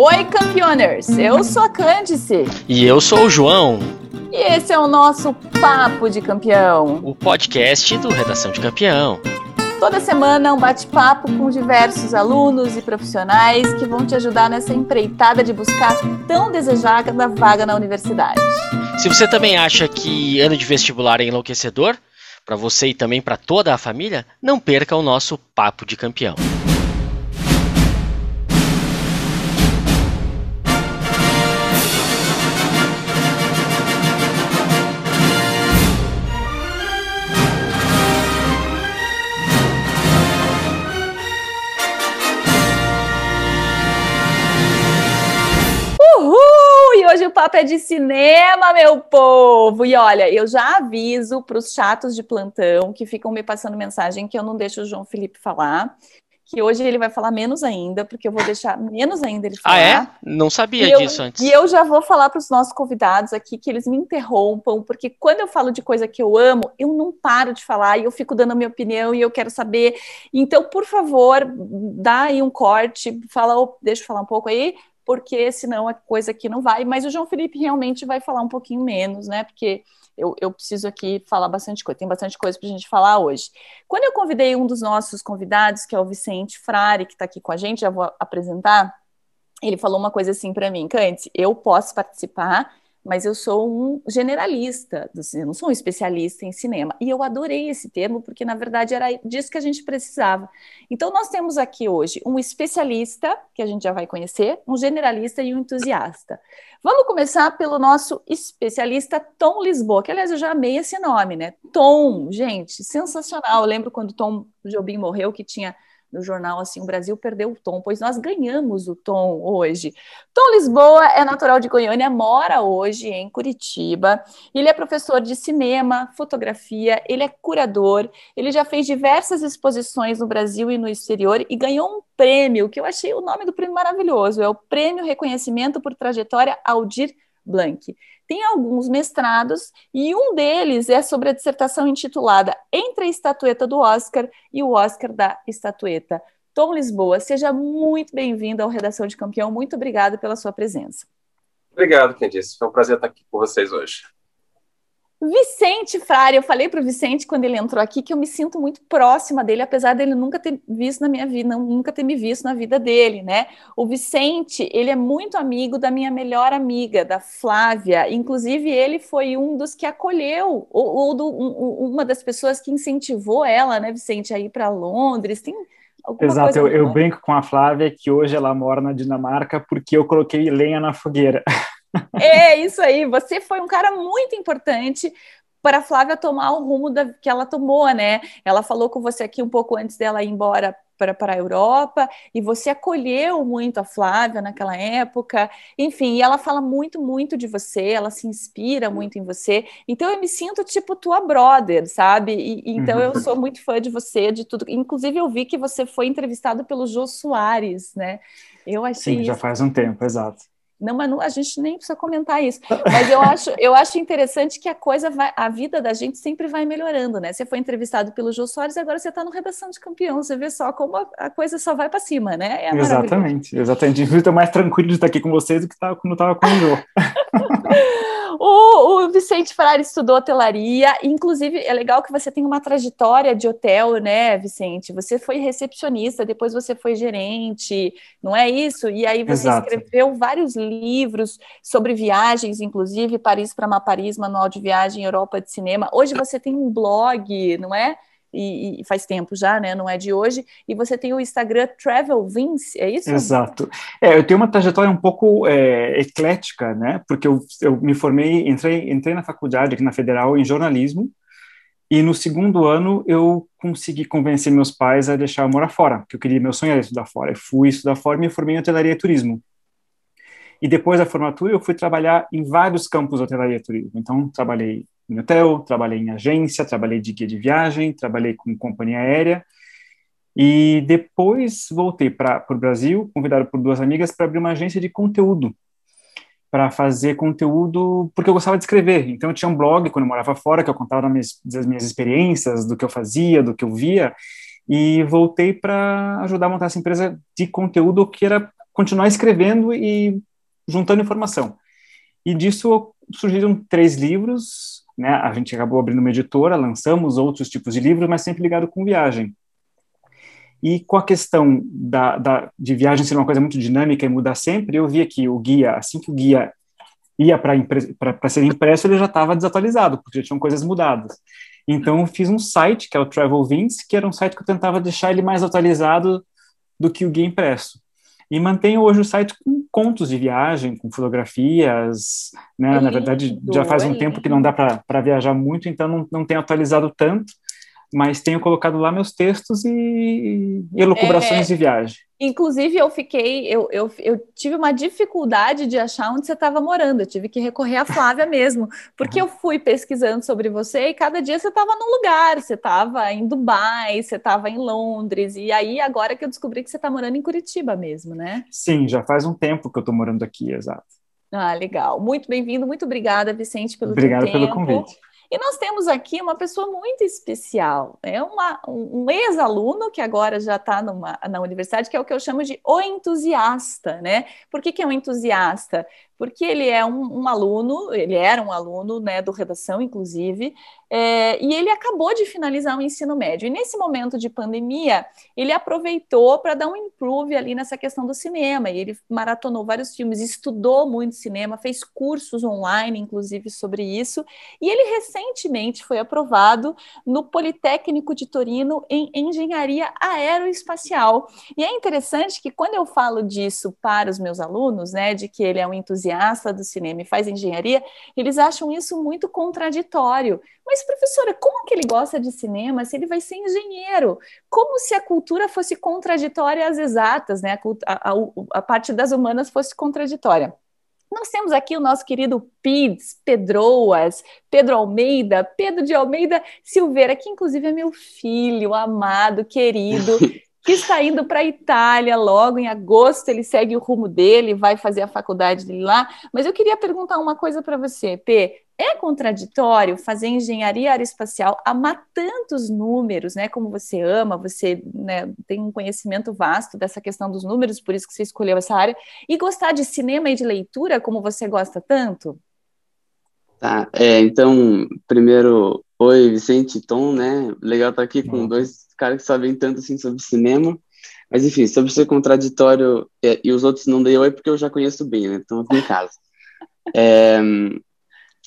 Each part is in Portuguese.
Oi, campeoners! Eu sou a Cândice. E eu sou o João. E esse é o nosso Papo de Campeão. O podcast do Redação de Campeão. Toda semana um bate-papo com diversos alunos e profissionais que vão te ajudar nessa empreitada de buscar tão desejada vaga na universidade. Se você também acha que ano de vestibular é enlouquecedor, para você e também para toda a família, não perca o nosso Papo de Campeão. Papo é de cinema, meu povo! E olha, eu já aviso para os chatos de plantão que ficam me passando mensagem que eu não deixo o João Felipe falar, que hoje ele vai falar menos ainda, porque eu vou deixar menos ainda ele falar. Ah, é? Não sabia e disso eu, antes. E eu já vou falar para os nossos convidados aqui que eles me interrompam, porque quando eu falo de coisa que eu amo, eu não paro de falar e eu fico dando a minha opinião e eu quero saber. Então, por favor, dá aí um corte, fala, deixa eu falar um pouco aí, porque senão a coisa aqui não vai. Mas o João Felipe realmente vai falar um pouquinho menos, né? Porque eu, eu preciso aqui falar bastante coisa, tem bastante coisa para a gente falar hoje. Quando eu convidei um dos nossos convidados, que é o Vicente Frari, que está aqui com a gente, já vou apresentar, ele falou uma coisa assim para mim, Cante, eu posso participar mas eu sou um generalista do cinema, não sou um especialista em cinema. E eu adorei esse termo, porque na verdade era disso que a gente precisava. Então, nós temos aqui hoje um especialista, que a gente já vai conhecer, um generalista e um entusiasta. Vamos começar pelo nosso especialista Tom Lisboa, que aliás eu já amei esse nome, né? Tom, gente, sensacional. Eu lembro quando Tom Jobim morreu, que tinha no jornal assim, o Brasil perdeu o tom, pois nós ganhamos o tom hoje. Tom Lisboa é natural de Goiânia, mora hoje em Curitiba. Ele é professor de cinema, fotografia, ele é curador, ele já fez diversas exposições no Brasil e no exterior e ganhou um prêmio, que eu achei o nome do prêmio maravilhoso, é o Prêmio Reconhecimento por Trajetória Aldir Blanc tem alguns mestrados e um deles é sobre a dissertação intitulada Entre a Estatueta do Oscar e o Oscar da Estatueta. Tom Lisboa, seja muito bem-vindo ao Redação de Campeão. Muito obrigado pela sua presença. Obrigado, Candice. Foi um prazer estar aqui com vocês hoje. Vicente Frari, eu falei para o Vicente quando ele entrou aqui que eu me sinto muito próxima dele, apesar dele nunca ter visto na minha vida, nunca ter me visto na vida dele, né? O Vicente, ele é muito amigo da minha melhor amiga, da Flávia. Inclusive, ele foi um dos que acolheu, ou, ou do, um, uma das pessoas que incentivou ela, né, Vicente, a ir para Londres. Tem Exato, eu, eu brinco com a Flávia que hoje ela mora na Dinamarca porque eu coloquei lenha na fogueira. É isso aí, você foi um cara muito importante para a Flávia tomar o rumo da, que ela tomou, né? Ela falou com você aqui um pouco antes dela ir embora para a Europa, e você acolheu muito a Flávia naquela época, enfim, e ela fala muito, muito de você, ela se inspira muito em você, então eu me sinto tipo tua brother, sabe? E, então eu uhum. sou muito fã de você, de tudo, inclusive eu vi que você foi entrevistado pelo Jô Soares, né? Eu achei Sim, já faz um tempo, exato. Não, mas não, a gente nem precisa comentar isso. Mas eu acho, eu acho interessante que a coisa vai, a vida da gente sempre vai melhorando, né? Você foi entrevistado pelo Jô Soares e agora você está no Redação de Campeão. Você vê só como a, a coisa só vai para cima, né? É exatamente, exatamente. Eu estou mais tranquilo de estar aqui com vocês do que tá, quando estava com o Jô. O, o, Vicente Ferrari estudou hotelaria, inclusive é legal que você tem uma trajetória de hotel, né, Vicente? Você foi recepcionista, depois você foi gerente, não é isso? E aí você Exato. escreveu vários livros sobre viagens, inclusive Paris para Paris, Manual de Viagem, Europa de Cinema. Hoje você tem um blog, não é? E, e, faz tempo já, né? Não é de hoje. E você tem o Instagram Travel Vince, é isso? Exato. É, eu tenho uma trajetória um pouco é, eclética, né? Porque eu, eu me formei, entrei, entrei na faculdade aqui na Federal em jornalismo. E no segundo ano eu consegui convencer meus pais a deixar eu morar fora, porque eu queria, meu sonho era estudar fora. Eu fui estudar fora e me formei em hotelaria e turismo. E depois da formatura eu fui trabalhar em vários campos de hotelaria e turismo. Então trabalhei em hotel, trabalhei em agência, trabalhei de guia de viagem, trabalhei com companhia aérea. E depois voltei para o Brasil, convidado por duas amigas para abrir uma agência de conteúdo, para fazer conteúdo, porque eu gostava de escrever. Então eu tinha um blog quando eu morava fora, que eu contava minhas, das minhas experiências, do que eu fazia, do que eu via, e voltei para ajudar a montar essa empresa de conteúdo que era continuar escrevendo e juntando informação. E disso surgiram três livros, né? A gente acabou abrindo uma editora, lançamos outros tipos de livros, mas sempre ligado com viagem. E com a questão da, da, de viagem ser uma coisa muito dinâmica e mudar sempre, eu via que o guia, assim que o guia ia para ser impresso, ele já estava desatualizado, porque já tinham coisas mudadas. Então, eu fiz um site, que é o Travel Vince, que era um site que eu tentava deixar ele mais atualizado do que o guia impresso. E mantenho hoje o site com contos de viagem, com fotografias, né? É Na verdade, já faz um é tempo que não dá para viajar muito, então não, não tenho atualizado tanto, mas tenho colocado lá meus textos e, elucubrações é, de viagem. Inclusive, eu fiquei, eu, eu, eu tive uma dificuldade de achar onde você estava morando, eu tive que recorrer à Flávia mesmo, porque eu fui pesquisando sobre você e cada dia você estava num lugar, você estava em Dubai, você estava em Londres, e aí agora que eu descobri que você está morando em Curitiba mesmo, né? Sim, já faz um tempo que eu estou morando aqui, exato. Ah, legal. Muito bem-vindo, muito obrigada, Vicente, pelo Obrigado pelo convite. E nós temos aqui uma pessoa muito especial, é uma, um ex-aluno que agora já está na universidade, que é o que eu chamo de o entusiasta, né? Por que, que é um entusiasta? porque ele é um, um, aluno, ele era um aluno né, do redação, inclusive, é, e ele acabou de finalizar o ensino médio. E nesse momento de pandemia, ele aproveitou para dar um improve ali nessa questão do cinema. E ele maratonou vários filmes, estudou muito cinema, fez cursos online, inclusive, sobre isso. E ele recentemente foi aprovado no Politécnico de Torino em engenharia aeroespacial. E é interessante que quando eu falo disso para os meus alunos, né, de que ele é um entusiasta, entusiasta do cinema e faz engenharia, eles acham isso muito contraditório. Mas, professora, como que ele gosta de cinema se ele vai ser engenheiro? Como se a cultura fosse contraditória às exatas, né? A, a, a parte das humanas fosse contraditória. Nós temos aqui o nosso querido Pids, Pedroas, Pedro Almeida, Pedro de Almeida Silveira, que inclusive é meu filho amado, querido, que está indo para a Itália logo em agosto. Ele segue o rumo dele, vai fazer a faculdade dele lá. Mas eu queria perguntar uma coisa para você, P. É contraditório fazer engenharia aeroespacial, amar tantos números, né? Como você ama, você né, tem um conhecimento vasto dessa questão dos números, por isso que você escolheu essa área, e gostar de cinema e de leitura, como você gosta tanto? Tá, é, então, primeiro, oi, Vicente, Tom, né? Legal estar aqui com dois caras que sabem tanto assim sobre cinema. Mas enfim, sobre ser contraditório é, e os outros não dei oi porque eu já conheço bem, né? Então aqui em casa. É,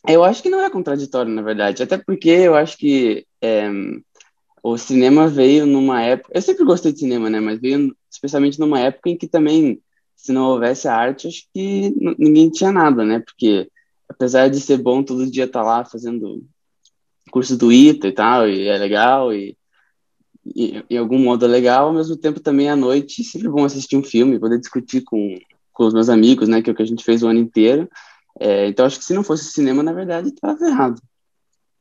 eu acho que não é contraditório, na verdade. Até porque eu acho que é, o cinema veio numa época. Eu sempre gostei de cinema, né? Mas veio especialmente numa época em que também, se não houvesse a arte, acho que ninguém tinha nada, né? Porque apesar de ser bom todo dia estar tá lá fazendo curso do ITA e tal, e é legal, e em, algum modo legal, ao mesmo tempo também à noite sempre bom assistir um filme, poder discutir com, com os meus amigos, né, que é o que a gente fez o ano inteiro. É, então acho que se não fosse cinema, na verdade, estava errado.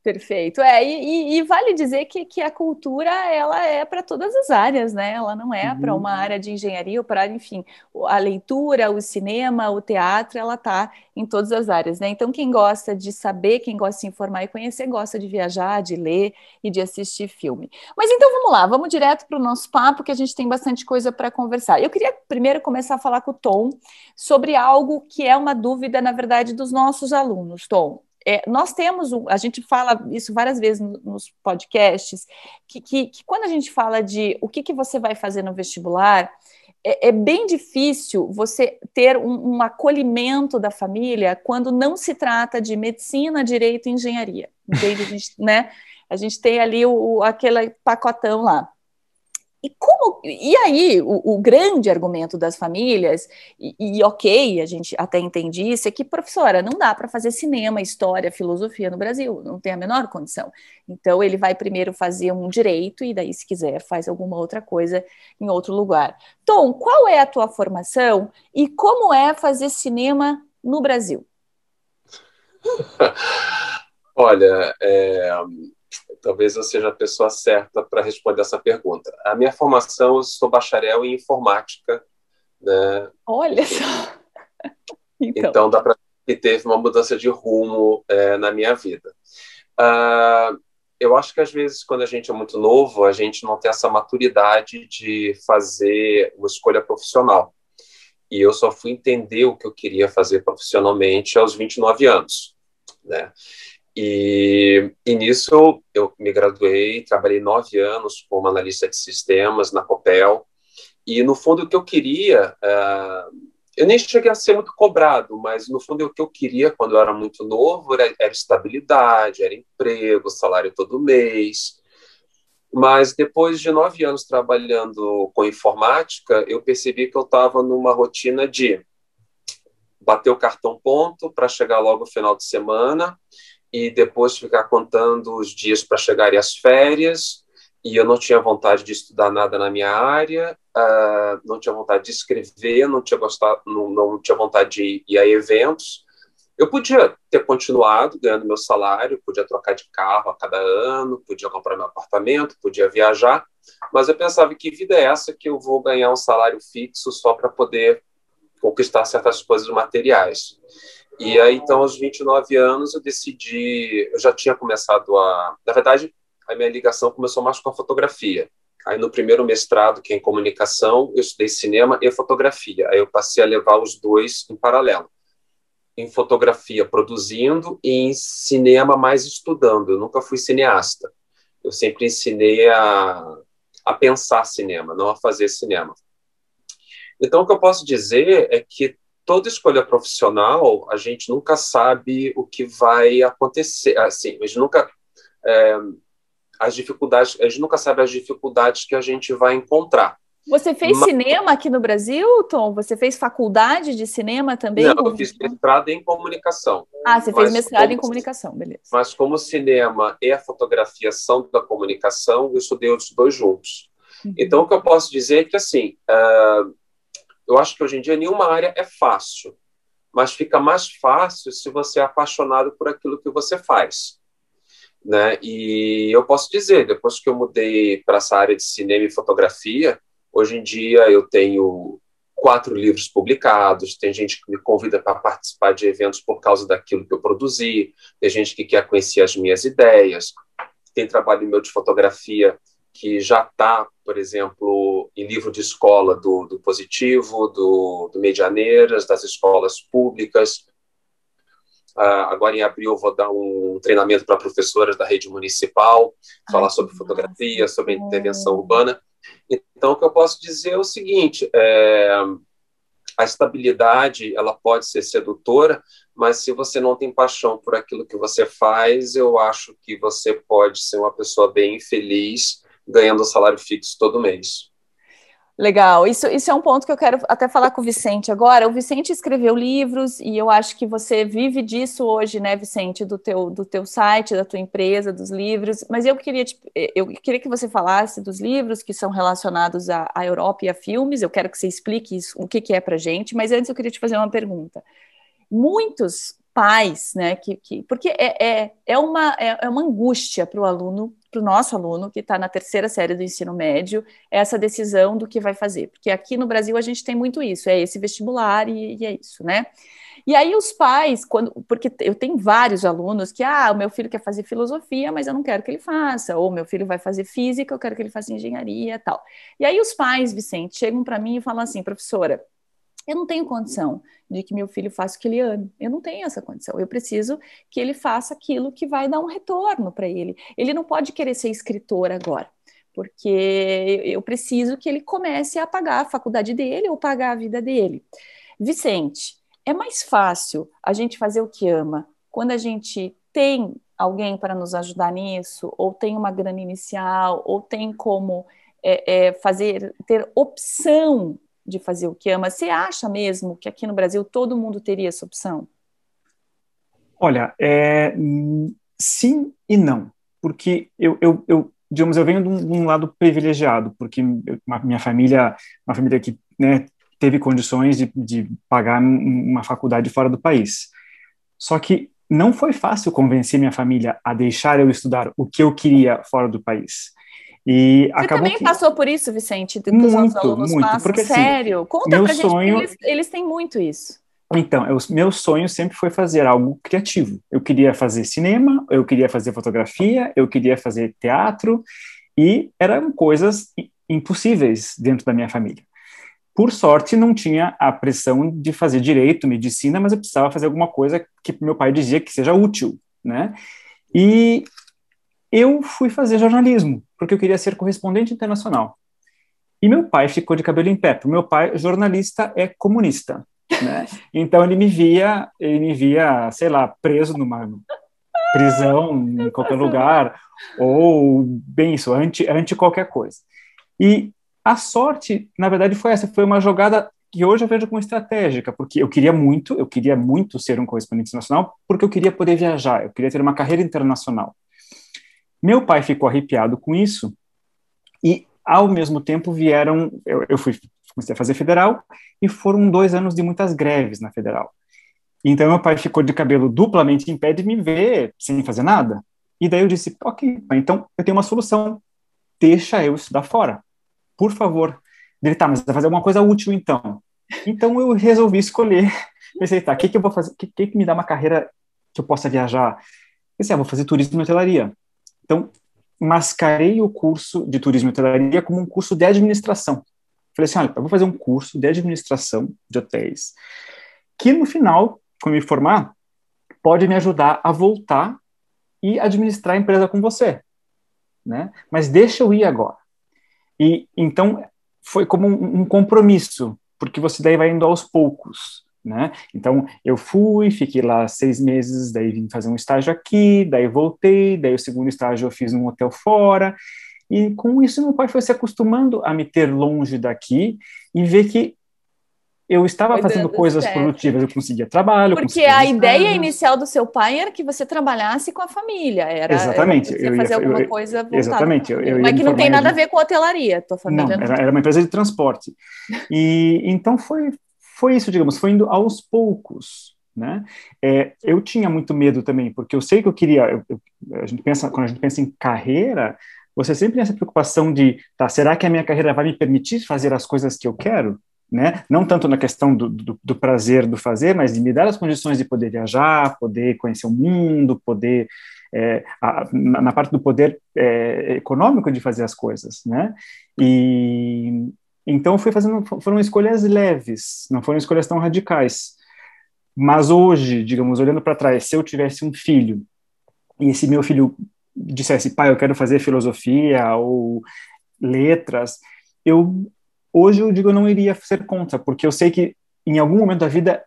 Perfeito. É, e, e, vale dizer que, que a cultura ela é para todas as áreas, né? Ela não é uhum. para uma área de engenharia ou para, enfim, a leitura, o cinema, o teatro, ela está em todas as áreas, né? Então, quem gosta de saber, quem gosta de se informar e conhecer, gosta de viajar, de ler e de assistir filme. Mas então vamos lá, vamos direto para o nosso papo, que a gente tem bastante coisa para conversar. Eu queria primeiro começar a falar com o Tom sobre algo que é uma dúvida, na verdade, dos nossos alunos. Tom, é, nós temos, a gente fala isso várias vezes nos podcasts, que, que, que, quando a gente fala de o que, que você vai fazer no vestibular, é, é bem difícil você ter um, um, acolhimento da família quando não se trata de medicina, direito e engenharia. Entende? A gente, né? a gente tem ali o, aquele pacotão lá. E como e aí o, o, grande argumento das famílias e, e, ok a gente até entende isso é que professora não dá para fazer cinema história filosofia no Brasil não tem a menor condição. Então ele vai primeiro fazer um direito e daí se quiser faz alguma outra coisa em outro lugar. Tom qual é a tua formação e como é fazer cinema no Brasil? Olha é talvez eu seja a pessoa certa para responder essa pergunta. A minha formação, eu sou bacharel em informática. Né? Olha só! então. então, dá para que teve uma mudança de rumo é, na minha vida. Uh, eu acho que às vezes, quando a gente é muito novo, a gente não tem essa maturidade de fazer uma escolha profissional. E eu só fui entender o que eu queria fazer profissionalmente aos 29 anos, né? E, e nisso eu me graduei, trabalhei nove anos como analista de sistemas na Copel, e no fundo o que eu queria, uh, eu nem cheguei a ser muito cobrado, mas no fundo o que eu queria quando eu era muito novo era, era estabilidade, era emprego, salário todo mês. Mas depois de nove anos trabalhando com informática, eu percebi que eu estava numa rotina de bater o cartão ponto para chegar logo no final de semana e depois ficar contando os dias para chegarem as férias. E eu não tinha vontade de estudar nada na minha área, uh, não tinha vontade de escrever, não tinha gostado, não, não tinha vontade de ir a eventos. Eu podia ter continuado ganhando meu salário, podia trocar de carro a cada ano, podia comprar meu apartamento, podia viajar, mas eu pensava que vida é essa que eu vou ganhar um salário fixo só para poder conquistar certas coisas materiais. E aí, então, aos 29 anos, eu decidi. Eu já tinha começado a. Na verdade, a minha ligação começou mais com a fotografia. Aí, no primeiro mestrado, que é em comunicação, eu estudei cinema e fotografia. Aí, eu passei a levar os dois em paralelo em fotografia produzindo e em cinema mais estudando. Eu nunca fui cineasta. Eu sempre ensinei a, a pensar cinema, não a fazer cinema. Então, o que eu posso dizer é que toda escolha profissional, a gente nunca sabe o que vai acontecer. Assim, a gente nunca. É, as dificuldades, a gente nunca sabe as dificuldades que a gente vai encontrar. Você fez Mas... cinema aqui no Brasil, Tom? Você fez faculdade de cinema também? Não, eu fiz mestrado em comunicação. Ah, você fez mestrado como... em comunicação, beleza. Mas como o cinema e a fotografia são da comunicação, eu estudei os dois juntos. Uhum. Então, o que eu posso dizer é que, assim, uh, eu acho que hoje em dia nenhuma área é fácil, mas fica mais fácil se você é apaixonado por aquilo que você faz. Né? E eu posso dizer, depois que eu mudei para essa área de cinema e fotografia, Hoje em dia eu tenho quatro livros publicados, tem gente que me convida para participar de eventos por causa daquilo que eu produzi, tem gente que quer conhecer as minhas ideias, tem trabalho meu de fotografia que já está, por exemplo, em livro de escola do, do Positivo, do, do Medianeiras, das escolas públicas. Uh, agora, em abril, vou dar um treinamento para professoras da rede municipal, falar Ai, sobre fotografia, sobre intervenção urbana. Então, o que eu posso dizer é o seguinte: é, a estabilidade ela pode ser sedutora, mas se você não tem paixão por aquilo que você faz, eu acho que você pode ser uma pessoa bem infeliz ganhando salário fixo todo mês. Legal, isso, isso é um ponto que eu quero até falar com o Vicente agora. O Vicente escreveu livros e eu acho que você vive disso hoje, né, Vicente, do teu, do teu site, da tua empresa, dos livros. Mas eu queria, eu queria que você falasse dos livros que são relacionados à, à Europa e a filmes. Eu quero que você explique isso, o que, que é para gente. Mas antes eu queria te fazer uma pergunta. Muitos pais, né, que, que porque é, é, é, uma, é, é uma angústia para o aluno para o nosso aluno que está na terceira série do ensino médio essa decisão do que vai fazer, porque aqui no Brasil a gente tem muito isso, é esse vestibular e, e é isso, né? E aí os pais, quando, porque eu tenho vários alunos que, ah, o meu filho quer fazer filosofia, mas eu não quero que ele faça, ou meu filho vai fazer física, eu quero que ele faça engenharia, tal. E aí os pais, Vicente, chegam para mim e falam assim, professora, eu não tenho condição de que meu filho faça o que ele ame. Eu não tenho essa condição. Eu preciso que ele faça aquilo que vai dar um retorno para ele. Ele não pode querer ser escritor agora, porque eu preciso que ele comece a pagar a faculdade dele ou pagar a vida dele. Vicente, é mais fácil a gente fazer o que ama quando a gente tem alguém para nos ajudar nisso, ou tem uma grana inicial, ou tem como é, é, fazer ter opção de fazer o que ama. Você acha mesmo que aqui no Brasil todo mundo teria essa opção? Olha, é, sim e não, porque eu, eu, eu digamos, eu venho de um, de um lado privilegiado, porque minha família, uma família que né, teve condições de, de pagar uma faculdade fora do país. Só que não foi fácil convencer minha família a deixar eu estudar o que eu queria fora do país. E Você também que... passou por isso, Vicente? Que muito, alunos muito. Passam? Porque, assim, Sério? Conta meu pra sonho... gente, eles, eles têm muito isso. Então, eu, meu sonho sempre foi fazer algo criativo. Eu queria fazer cinema, eu queria fazer fotografia, eu queria fazer teatro, e eram coisas impossíveis dentro da minha família. por sorte, não tinha a pressão de fazer direito, medicina, mas eu precisava fazer alguma coisa que meu pai dizia que seja útil, né? E eu fui fazer jornalismo, porque eu queria ser correspondente internacional. E meu pai ficou de cabelo em pé. O meu pai, jornalista, é comunista, né? Então ele me via, ele me via, sei lá, preso numa prisão em qualquer lugar, ou bem isso, anti, anti qualquer coisa. E a sorte, na verdade, foi essa, foi uma jogada que hoje eu vejo como estratégica, porque eu queria muito, eu queria muito ser um correspondente internacional, porque eu queria poder viajar, eu queria ter uma carreira internacional. Meu pai ficou arrepiado com isso, e ao mesmo tempo vieram, eu, eu fui comecei a fazer federal, e foram dois anos de muitas greves na federal. Então meu pai ficou de cabelo duplamente em pé de me ver sem fazer nada. E daí eu disse, ok, então eu tenho uma solução, deixa eu estudar fora por favor. Ele, tá, mas vai fazer alguma coisa útil então. Então eu resolvi escolher. Pensei, tá, o que, que eu vou fazer? O que, que, me dá uma carreira que eu possa viajar? Pensei, ah, vou fazer turismo e hotelaria. Então, mascarei o curso de turismo e hotelaria como um curso de administração. Falei assim, olha, eu vou fazer um curso de administração de hotéis, que no final, quando me formar, pode me ajudar a voltar e administrar a empresa com você, né? Mas deixa eu ir agora. E então foi como um, um compromisso, porque você daí vai indo aos poucos. Né? Então eu fui, fiquei lá seis meses, daí vim fazer um estágio aqui, daí voltei, daí o segundo estágio eu fiz num hotel fora, e com isso meu pai foi se acostumando a me ter longe daqui e ver que eu estava Foi fazendo coisas certo. produtivas, eu conseguia trabalho. Porque a ideia inicial do seu pai era que você trabalhasse com a família, era exatamente, eu fazer alguma eu, coisa voltada. Exatamente, eu, eu mas que não tem nada a ver com hotelaria, tua família. Não, era, era, uma empresa de transporte. E então foi foi isso, digamos, foi indo aos poucos, né? É, eu tinha muito medo também, porque eu sei que eu queria. Eu, a gente pensa quando a gente pensa em carreira, você sempre tem essa preocupação de, tá, será que a minha carreira vai me permitir fazer as coisas que eu quero? né? Não tanto na questão do, do, do, prazer do fazer, mas de me dar as condições de poder viajar, poder conhecer o mundo, poder é, a, na, na, parte do poder é, econômico de fazer as coisas, né? E então fui fazendo, foram escolhas leves, não foram escolhas tão radicais. Mas hoje, digamos, olhando para trás, se eu tivesse um filho e esse meu filho dissesse, pai, eu quero fazer filosofia ou letras, eu hoje eu digo eu não iria ser contra, porque eu sei que em algum momento da vida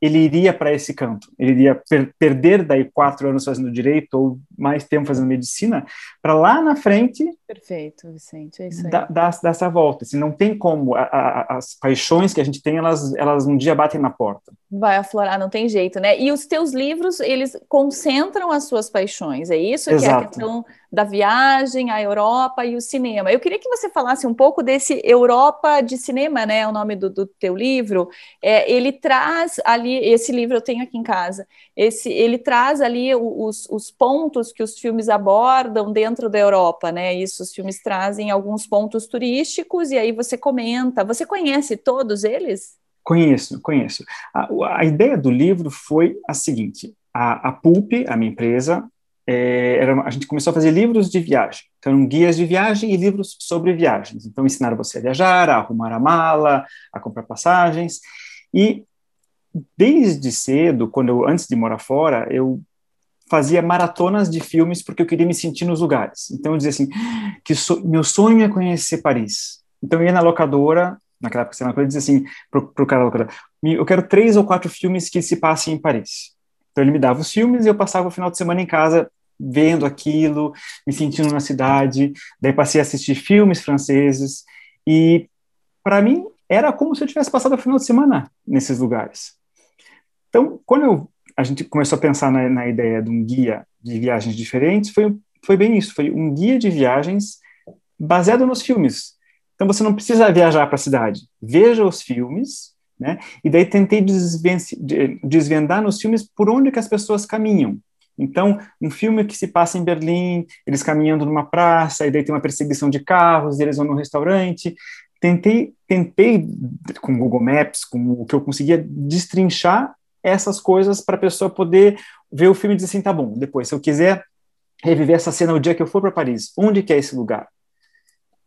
ele iria para esse canto, ele iria per perder daí quatro anos fazendo direito ou mais tempo fazendo medicina, para lá na frente. Perfeito, Vicente, é isso aí. Dar, dar, dar essa volta. Assim, não tem como. A, a, as paixões que a gente tem, elas, elas um dia batem na porta. Vai aflorar, não tem jeito, né? E os teus livros, eles concentram as suas paixões, é isso? Exato. Que é a questão da viagem, a Europa e o cinema. Eu queria que você falasse um pouco desse Europa de cinema, né? É o nome do, do teu livro. É, ele traz ali, esse livro eu tenho aqui em casa, esse, ele traz ali os, os pontos que os filmes abordam dentro da Europa, né? Isso, os filmes trazem alguns pontos turísticos e aí você comenta. Você conhece todos eles? Conheço, conheço. A, a ideia do livro foi a seguinte: a, a Pulp, a minha empresa, é, era, a gente começou a fazer livros de viagem. Então, guias de viagem e livros sobre viagens. Então, ensinaram você a viajar, a arrumar a mala, a comprar passagens. E desde cedo, quando eu, antes de morar fora, eu fazia maratonas de filmes porque eu queria me sentir nos lugares. Então, eu dizia assim, que so, meu sonho é conhecer Paris. Então, eu ia na locadora, naquela época, você eu dizia assim pro, pro cara da locadora, eu quero três ou quatro filmes que se passem em Paris. Então ele me dava os filmes e eu passava o final de semana em casa vendo aquilo, me sentindo na cidade. Daí passei a assistir filmes franceses e para mim era como se eu tivesse passado o final de semana nesses lugares. Então, quando eu, a gente começou a pensar na, na ideia de um guia de viagens diferentes, foi, foi bem isso, foi um guia de viagens baseado nos filmes. Então você não precisa viajar para a cidade. Veja os filmes né? E daí tentei desvendar nos filmes por onde que as pessoas caminham. Então, um filme que se passa em Berlim, eles caminhando numa praça, e daí tem uma perseguição de carros, eles vão num restaurante. Tentei, tentei com Google Maps, com o que eu conseguia destrinchar essas coisas para a pessoa poder ver o filme e dizer assim, tá bom, depois, se eu quiser reviver essa cena o dia que eu for para Paris, onde que é esse lugar?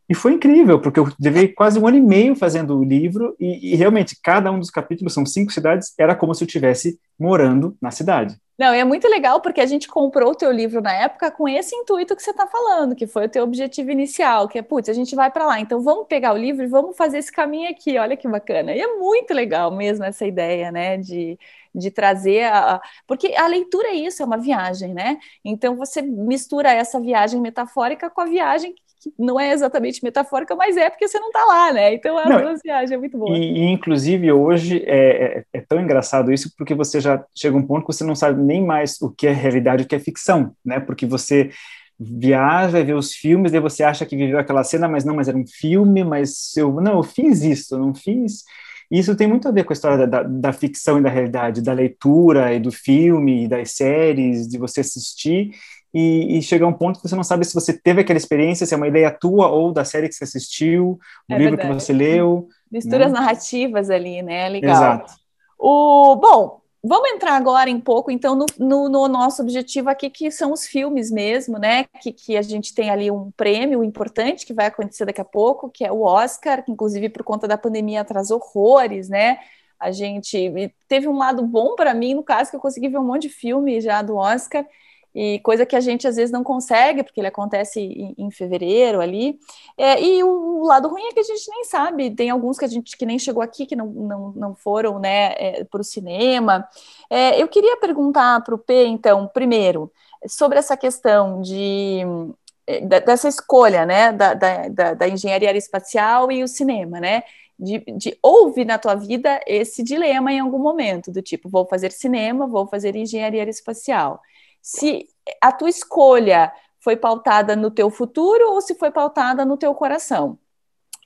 E foi incrível, porque eu levei quase um ano e meio fazendo o livro, e, e, realmente cada um dos capítulos, são cinco cidades, era como se eu estivesse morando na cidade. Não, é muito legal porque a gente comprou o teu livro na época com esse intuito que você está falando, que foi o teu objetivo inicial, que é, putz, a gente vai para lá, então vamos pegar o livro e vamos fazer esse caminho aqui, olha que bacana. E é muito legal mesmo essa ideia, né, de, de trazer a. Porque a leitura é isso, é uma viagem, né? Então você mistura essa viagem metafórica com a viagem que não é exatamente metafórica, mas é porque você não está lá, né? Então a não, viagem é muito boa. E, e inclusive hoje é, é, é, tão engraçado isso porque você já chega a um ponto que você não sabe nem mais o que é realidade e o que é ficção, né? Porque você viaja, vê os filmes, daí você acha que viveu aquela cena, mas não, mas era um filme, mas eu não, eu fiz isso, eu não fiz. E isso tem muito a ver com a história da, da, da, ficção e da realidade, da leitura e do filme, e das séries, de você assistir e, e chegar a um ponto que você não sabe se você teve aquela experiência, se é uma ideia tua ou da série que você assistiu, o é livro verdade. que você leu. Misturas né? narrativas ali, né? Legal. Exato. O, bom, Vamos entrar agora um pouco, então, no, no, no, nosso objetivo aqui, que são os filmes mesmo, né? Que, que a gente tem ali um prêmio importante que vai acontecer daqui a pouco, que é o Oscar, que inclusive por conta da pandemia atrasou horrores, né? A gente teve um lado bom para mim, no caso, que eu consegui ver um monte de filme já do Oscar e coisa que a gente às vezes não consegue, porque ele acontece em, em fevereiro ali. É, e o, o, lado ruim é que a gente nem sabe, tem alguns que a gente que nem chegou aqui, que não, não, não foram né, é, para o cinema. É, eu queria perguntar para o P, então, primeiro, sobre essa questão de é, dessa escolha né, da, da, da engenharia aeroespacial e o cinema, né? De, de, houve na tua vida esse dilema em algum momento, do tipo, vou fazer cinema, vou fazer engenharia aeroespacial se a tua escolha foi pautada no teu futuro ou se foi pautada no teu coração.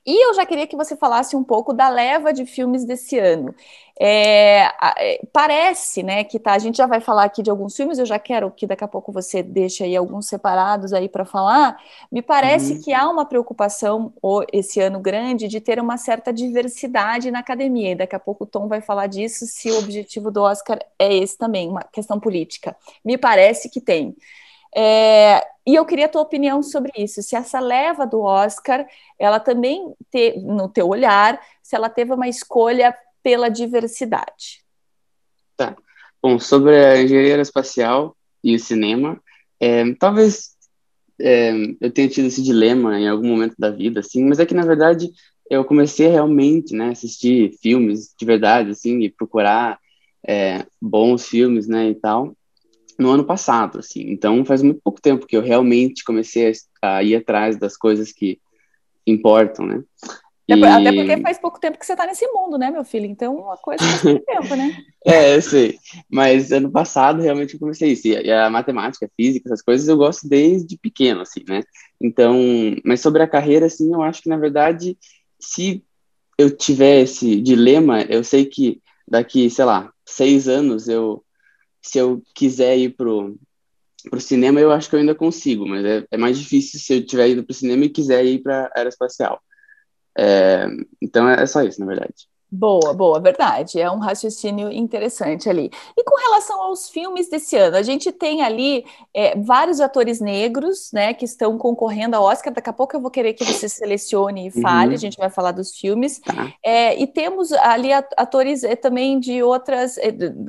E eu já queria que você falasse um pouco da leva de filmes desse ano. É, é, parece, né, que tá, a gente já vai falar aqui de alguns filmes, eu já quero que daqui a pouco você deixe aí alguns separados aí para falar. Me parece uhum. que há uma preocupação esse ano grande de ter uma certa diversidade na academia, e daqui a pouco o Tom vai falar disso, se o objetivo do Oscar é esse também, uma questão política. Me parece que tem. É, e eu queria a tua opinião sobre isso, se essa leva do Oscar, ela também, te, no teu olhar, se ela teve uma escolha pela diversidade. Tá. Bom, sobre a engenharia espacial e o cinema, é, talvez é, eu tenha tido esse dilema em algum momento da vida, assim, mas é que, na verdade, eu comecei realmente, né, assistir filmes de verdade, assim, e procurar é, bons filmes, né, e tal, no ano passado, assim. Então, faz muito pouco tempo que eu realmente comecei a, ir atrás das coisas que importam, né? É e... Até porque faz pouco tempo que você está nesse mundo, né, meu filho? Então, uma coisa faz muito tempo, né? é, eu sei. Mas ano passado, realmente, eu comecei isso. E a matemática, a física, essas coisas, eu gosto desde pequeno, assim, né? Então, mas sobre a carreira, assim, eu acho que, na verdade, se eu tiver esse dilema, eu sei que daqui, sei lá, seis anos eu se eu quiser ir pro, pro cinema, eu acho que eu ainda consigo, mas é, é mais difícil se eu tiver ido pro cinema e quiser ir para aeroespacial. É, então é, é só isso, na verdade. Boa, boa, verdade. É um raciocínio interessante ali. E com relação aos filmes desse ano, a gente tem ali é, vários atores negros, né, que estão concorrendo ao Oscar. Daqui a pouco eu vou querer que você selecione e fale. Uhum. A gente vai falar dos filmes. Tá. É, e temos ali atores é, também de outras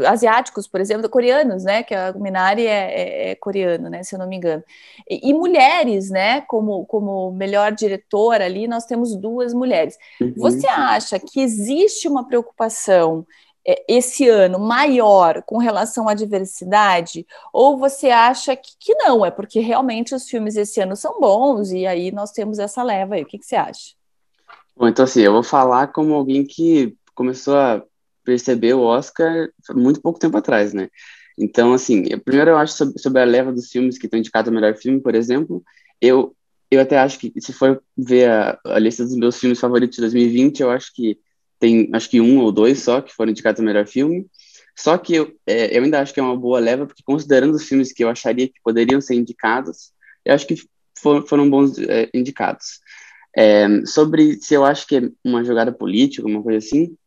asiáticos, por exemplo, coreanos, né, que a Minari é, é, é, coreano, né, se eu não me engano. E, e, mulheres, né, como como melhor diretora ali, nós temos duas mulheres. Uhum. Você acha que existe existe uma preocupação é, esse ano maior com relação à diversidade? Ou você acha que, que, não? É porque realmente os filmes esse ano são bons e aí nós temos essa leva aí. O que, que você acha? Bom, então assim, eu vou falar como alguém que começou a perceber o Oscar muito pouco tempo atrás, né? Então, assim, primeiro eu acho sobre, sobre a leva dos filmes que estão indicados ao melhor filme, por exemplo, eu, eu até acho que, se for ver a, a lista dos meus filmes favoritos de 2020, eu acho que tem acho que um ou dois só que foram indicados ao melhor filme. Só que eu, é, eu ainda acho que é uma boa leva, porque considerando os filmes que eu acharia que poderiam ser indicados, eu acho que for, foram bons é, indicados. É, sobre se eu acho que é uma jogada política, uma coisa assim,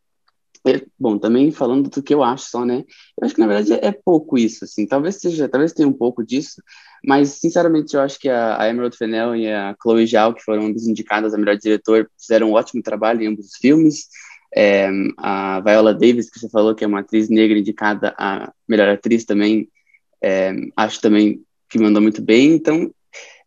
é, bom, também falando do que eu acho só, né? Eu acho que na verdade é, pouco isso, assim. Talvez seja, talvez tenha um pouco disso, mas sinceramente eu acho que a, a Emerald Fennell e a Chloe Zhao, que foram ambas indicadas a melhor diretor, fizeram um ótimo trabalho em ambos os filmes. É, a Viola Davis, que você falou que é uma atriz negra indicada a melhor atriz também, é, acho também que mandou muito bem. Então,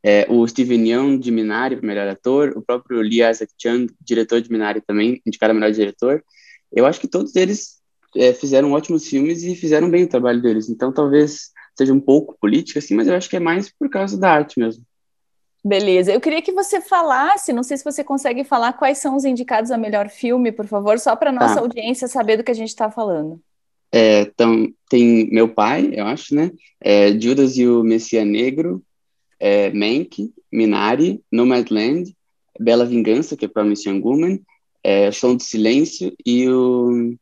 é, o Steven Yeun de Minari, melhor ator, o próprio Lee Isaac Chung, diretor de Minari também, indicado a melhor diretor eu acho que todos eles é, fizeram ótimos filmes e fizeram bem o trabalho deles. Então, talvez seja um pouco política, assim, mas eu acho que é mais por causa da arte mesmo. Beleza. Eu queria que você falasse, não sei se você consegue falar quais são os indicados a melhor filme, por favor, só para nossa tá. audiência saber do que a gente está falando. É, então, tem Meu Pai, eu acho, né? É, Judas e o Messias Negro, é, Mank, Minari, Nomadland, Bela Vingança, que é Promising Woman, é, Som do Silêncio e o,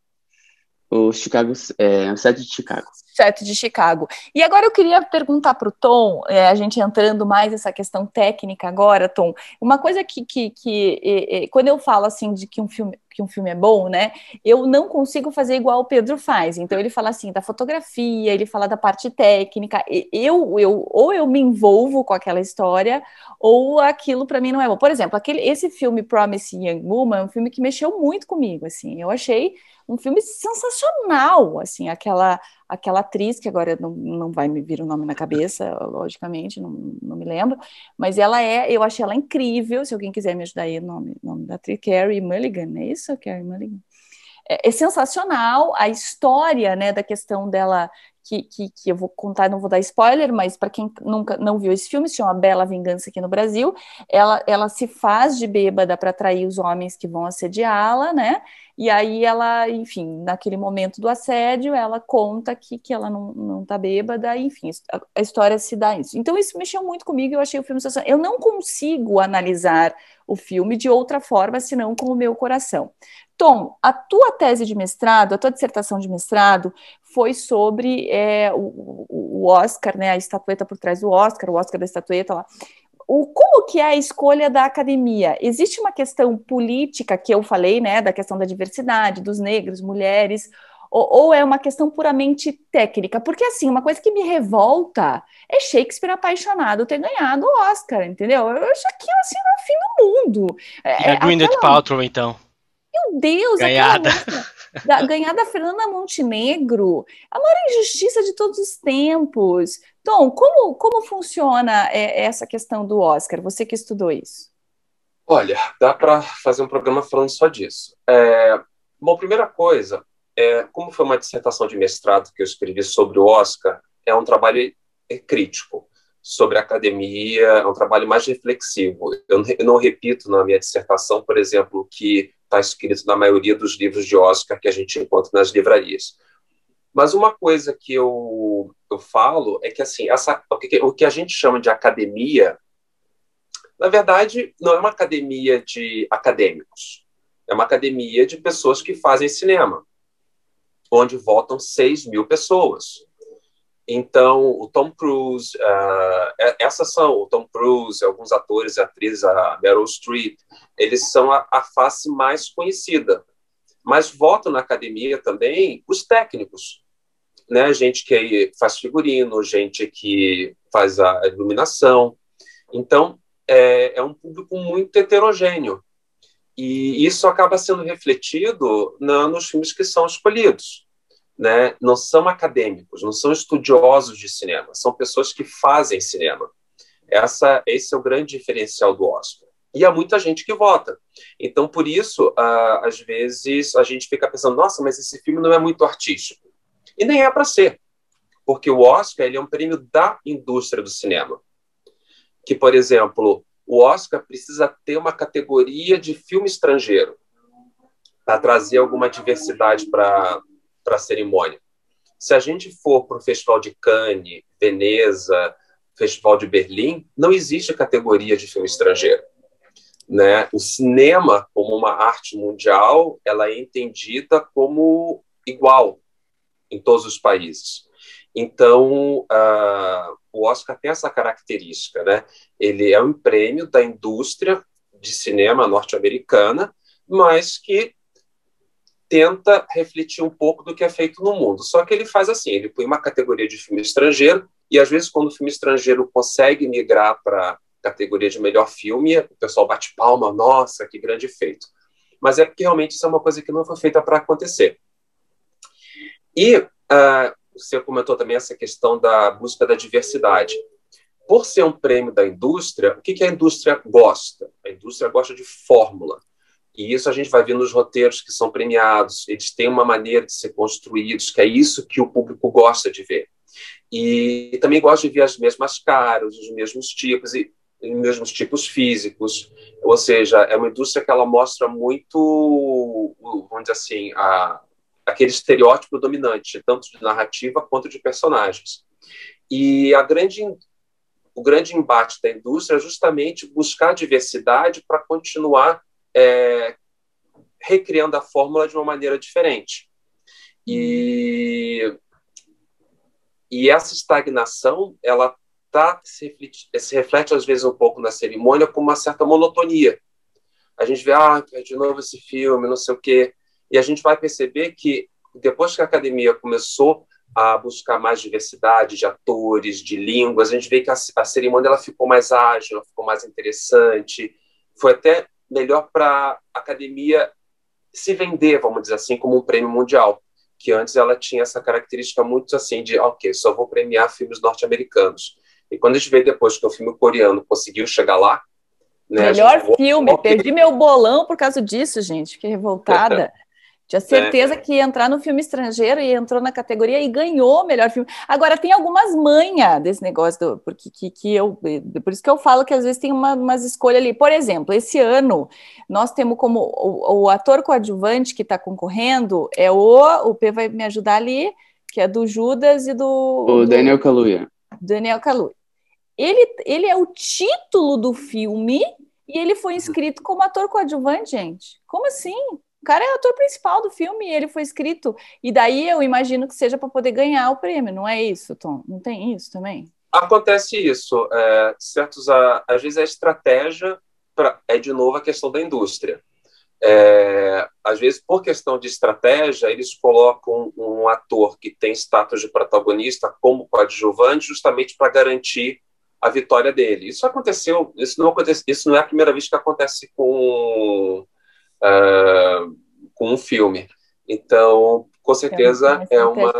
o Chicago, é, o Sete de Chicago. Sete de Chicago. E agora eu queria perguntar para o Tom, é, a gente entrando mais nessa questão técnica agora, Tom, uma coisa que, que, que é, é, quando eu falo assim de que um filme que um filme é bom, né? Eu não consigo fazer igual o Pedro faz. Então ele fala assim da fotografia, ele fala da parte técnica. Eu, eu ou eu me envolvo com aquela história, ou aquilo para mim não é bom. Por exemplo, aquele esse filme Promise Young Woman é um filme que mexeu muito comigo, assim. Eu achei um filme sensacional, assim, aquela aquela atriz, que agora não, não vai me vir o nome na cabeça, logicamente, não, não me lembro, mas ela é, eu achei ela incrível, se alguém quiser me ajudar aí, o nome, nome da atriz, Carrie Mulligan, é isso, Carrie Mulligan? É, é sensacional a história, né, da questão dela que, que, que, eu vou contar, não vou dar spoiler, mas para quem nunca não viu esse filme, se chama Bela Vingança aqui no Brasil, ela, ela se faz de bêbada para atrair os homens que vão assediá-la, né? E aí ela, enfim, naquele momento do assédio, ela conta que, que ela não, não tá bêbada, enfim, a, a história se dá isso. Então isso mexeu muito comigo, eu achei o filme sensacional. Eu não consigo analisar o filme de outra forma, senão com o meu coração. Tom, a tua tese de mestrado, a tua dissertação de mestrado foi sobre é, o, o Oscar, né, a estatueta por trás do Oscar, o Oscar da estatueta lá o, como que é a escolha da academia? Existe uma questão política que eu falei, né, da questão da diversidade, dos negros, mulheres, ou, ou, é uma questão puramente técnica? Porque, assim, uma coisa que me revolta é Shakespeare apaixonado ter ganhado o Oscar, entendeu? Eu acho aquilo, assim, no fim do mundo. É, e a é, Gwyneth aquela... Paltrow, então? Meu Deus, Ganhada. da, ganhar da Fernanda Montenegro, a maior injustiça de todos os tempos. Tom, como, como funciona é, essa questão do Oscar? Você que estudou isso. Olha, dá para fazer um programa falando só disso. É, bom, primeira coisa, é, como foi uma dissertação de mestrado que eu escrevi sobre o Oscar, é um trabalho crítico sobre a academia, é um trabalho mais reflexivo. Eu, eu não repito na minha dissertação, por exemplo, que está escrito na maioria dos livros de Oscar que a gente encontra nas livrarias. Mas uma coisa que eu, eu falo é que assim, essa, o, que, o que a gente chama de academia, na verdade, não é uma academia de acadêmicos, é uma academia de pessoas que fazem cinema, onde votam 6 mil pessoas. Então, o Tom Cruise, uh, essas são o Tom Cruise, alguns atores e atrizes, a Meryl Streep, eles são a, a face mais conhecida. Mas votam na academia também os técnicos, né? Gente que faz figurino, gente que faz a iluminação. Então, é, é um público muito heterogêneo. E isso acaba sendo refletido na, nos filmes que são escolhidos né, não são acadêmicos, não são estudiosos de cinema, são pessoas que fazem cinema. Essa, esse é o grande diferencial do Oscar. E há muita gente que vota. Então, por isso, às vezes, a gente fica pensando: nossa, mas esse filme não é muito artístico. E nem é para ser, porque o Oscar ele é um prêmio da indústria do cinema. Que, por exemplo, o Oscar precisa ter uma categoria de filme estrangeiro para trazer alguma diversidade para para a cerimônia. Se a gente for para o Festival de Cannes, Veneza, Festival de Berlim, não existe categoria de filme estrangeiro. Né? O cinema, como uma arte mundial, ela é entendida como igual em todos os países. Então, uh, o Oscar tem essa característica, né? Ele é um prêmio da indústria de cinema norte-americana, mas que tenta refletir um pouco do que é feito no mundo. Só que ele faz assim, ele põe uma categoria de filme estrangeiro, e às vezes quando o filme estrangeiro consegue migrar para categoria de melhor filme, o pessoal bate palma, nossa, que grande feito. Mas é porque realmente isso é uma coisa que não foi feita para acontecer. E uh, você comentou também essa questão da busca da diversidade. Por ser um prêmio da indústria, o que, que a indústria gosta? A indústria gosta de fórmula. E isso a gente vai ver nos roteiros que são premiados. Eles têm uma maneira de ser construídos, que é isso que o público gosta de ver. E também gosta de ver as mesmas caras, os mesmos tipos e os mesmos tipos físicos. Ou seja, é uma indústria que ela mostra muito, vamos dizer assim, a, aquele estereótipo dominante, tanto de narrativa quanto de personagens. E a grande o grande embate da indústria é justamente buscar diversidade para continuar é, recriando a fórmula de uma maneira diferente. E, e essa estagnação, ela tá, se, reflete, se reflete às vezes um pouco na cerimônia com uma certa monotonia. A gente vê, ah, de novo esse filme, não sei o quê. E a gente vai perceber que depois que a academia começou a buscar mais diversidade de atores, de línguas, a gente vê que a, a cerimônia ela ficou mais ágil, ficou mais interessante. Foi até melhor para a academia se vender, vamos dizer assim, como um prêmio mundial, que antes ela tinha essa característica muito assim de, ok, só vou premiar filmes norte-americanos. E quando a gente vê depois que o filme coreano conseguiu chegar lá, né, Melhor filme, okay. perdi meu bolão por causa disso, gente, fiquei revoltada. Tinha certeza é. que ia entrar no filme estrangeiro e entrou na categoria e ganhou o melhor filme. Agora, tem algumas manhas desse negócio, do, porque que, que eu, por isso que eu falo que às vezes tem uma, umas escolhas ali. Por exemplo, esse ano, nós temos como o, o ator coadjuvante que está concorrendo é o, o P vai me ajudar ali, que é do Judas e do... O Daniel Kaluuya. Daniel Kaluuya. Ele, ele é o título do filme e ele foi inscrito como ator coadjuvante, gente. Como assim? Cara é ator principal do filme e ele foi escrito. E daí eu imagino que seja para poder ganhar o prêmio, não é isso, Tom? Não tem isso também? Acontece isso. É, certos, às vezes a estratégia pra, é de novo a questão da indústria. É, às vezes, por questão de estratégia, eles colocam um, um ator que tem status de protagonista como coadjuvante, justamente para garantir a vitória dele. Isso aconteceu, isso não acontece, isso não é a primeira vez que acontece com uh, com um filme. Então, com certeza é uma.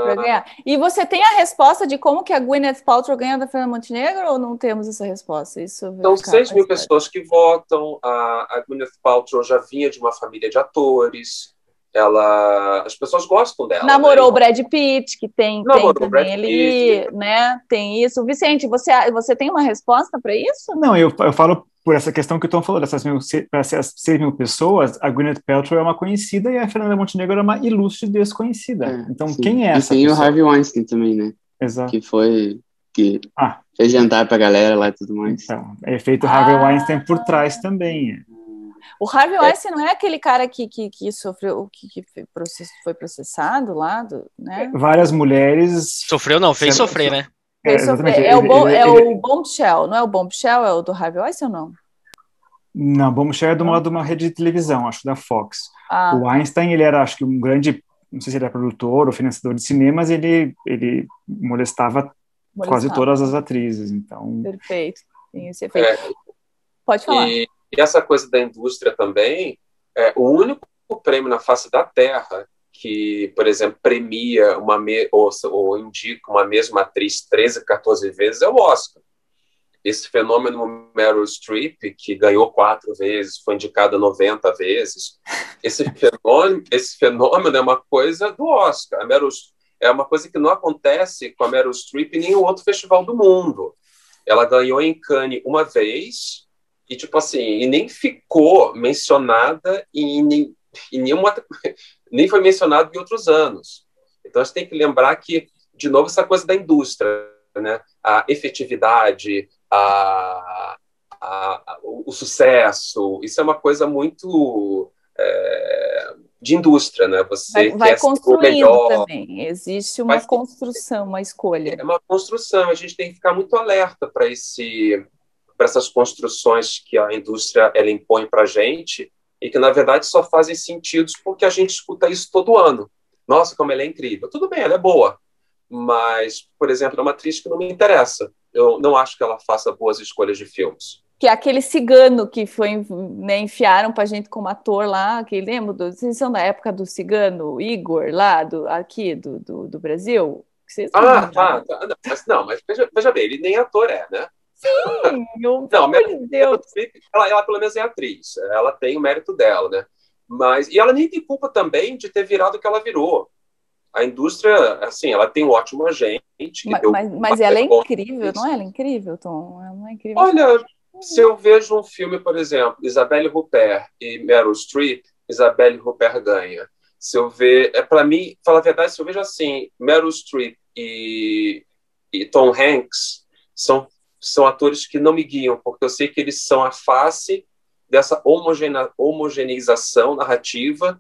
E você tem a resposta de como que a Gwyneth Paltrow ganha da Fernanda Montenegro ou não temos essa resposta? Isso São 6 mil pessoas que votam. A, a Gwyneth Paltrow já vinha de uma família de atores. Ela, as pessoas gostam dela. Namorou né? o Brad Pitt, que tem, tem também ali, né? Tem isso. Vicente, você, você tem uma resposta para isso? Não, eu, eu falo por essa questão que o Tom falou, dessas mil, essas 6 mil pessoas, a Gwyneth Paltrow é uma conhecida e a Fernanda Montenegro é uma ilustre desconhecida. É, então, sim. quem é essa E tem pessoa? o Harvey Weinstein também, né? Exato. Que foi... Que ah. fez jantar pra galera lá e tudo mais. Então, é feito ah. Harvey Weinstein por trás também. O Harvey Weinstein não é aquele cara que, que, que sofreu, que, que foi processado lá, do, né? Várias mulheres... Sofreu não, fez sofrer, né? É, é, o, bom, é o Bombshell, não é o Bombshell, é o do Harvey Weinstein ou não? Não, Bombshell é de uma, de uma rede de televisão, acho, da Fox. Ah. O Einstein, ele era, acho que, um grande, não sei se ele era produtor ou financiador de cinemas, ele, ele molestava, molestava, quase todas as atrizes, então... Perfeito, tem esse efeito. É, Pode falar. E, e, essa coisa da indústria também, é, o único prêmio na face da Terra que, por exemplo, premia uma me ou, ou indica uma mesma atriz 13, 14 vezes é o Oscar. Esse fenômeno Meryl Streep, que ganhou quatro vezes, foi indicada 90 vezes, esse fenômeno, esse fenômeno é uma coisa do Oscar. A Meryl, é uma coisa que não acontece com a Meryl Streep em nenhum outro festival do mundo. Ela ganhou em Cannes uma vez e tipo assim, e nem ficou mencionada em, em nenhuma nem foi mencionado em outros anos. Então, a gente tem que lembrar que, de novo, essa coisa da indústria, né? a efetividade, a, a, a o, sucesso, isso é uma coisa muito é, de indústria, né? Você vai, vai construindo também, existe uma construção, uma escolha. É uma construção, a gente tem que ficar muito alerta para esse para essas construções que a indústria ela impõe para a gente, e que, na verdade, só fazem sentido porque a gente escuta isso todo ano. Nossa, como ela é incrível. Tudo bem, ela é boa, mas, por exemplo, é uma atriz que não me interessa. Eu não acho que ela faça boas escolhas de filmes que é aquele cigano que foi, né, enfiaram pra gente como ator lá, que lembra, do, vocês são da época do cigano Igor, lá, do, aqui, do, do, do Brasil? Ah, tá, tá, não, mas, não, mas veja, veja, bem, ele nem ator é, né? Sim, eu, não, de Deus. Ela, ela, pelo menos é atriz, ela tem o mérito dela, né? Mas, e ela nem tem culpa também de ter virado o que ela virou. A indústria, assim, ela tem um ótimo agente. Mas, mas, mas ela é incrível, não é? Ela é incrível, Tom? Ela é incrível. Olha, se eu vejo um filme, por exemplo, Isabelle Huppert e Meryl Streep, Isabelle Huppert ganha. Se eu ver, é para mim, falar a verdade, se eu vejo assim, Meryl Streep e, e Tom Hanks são são atores que não me guiam, porque eu sei que eles são a face dessa homogeneização narrativa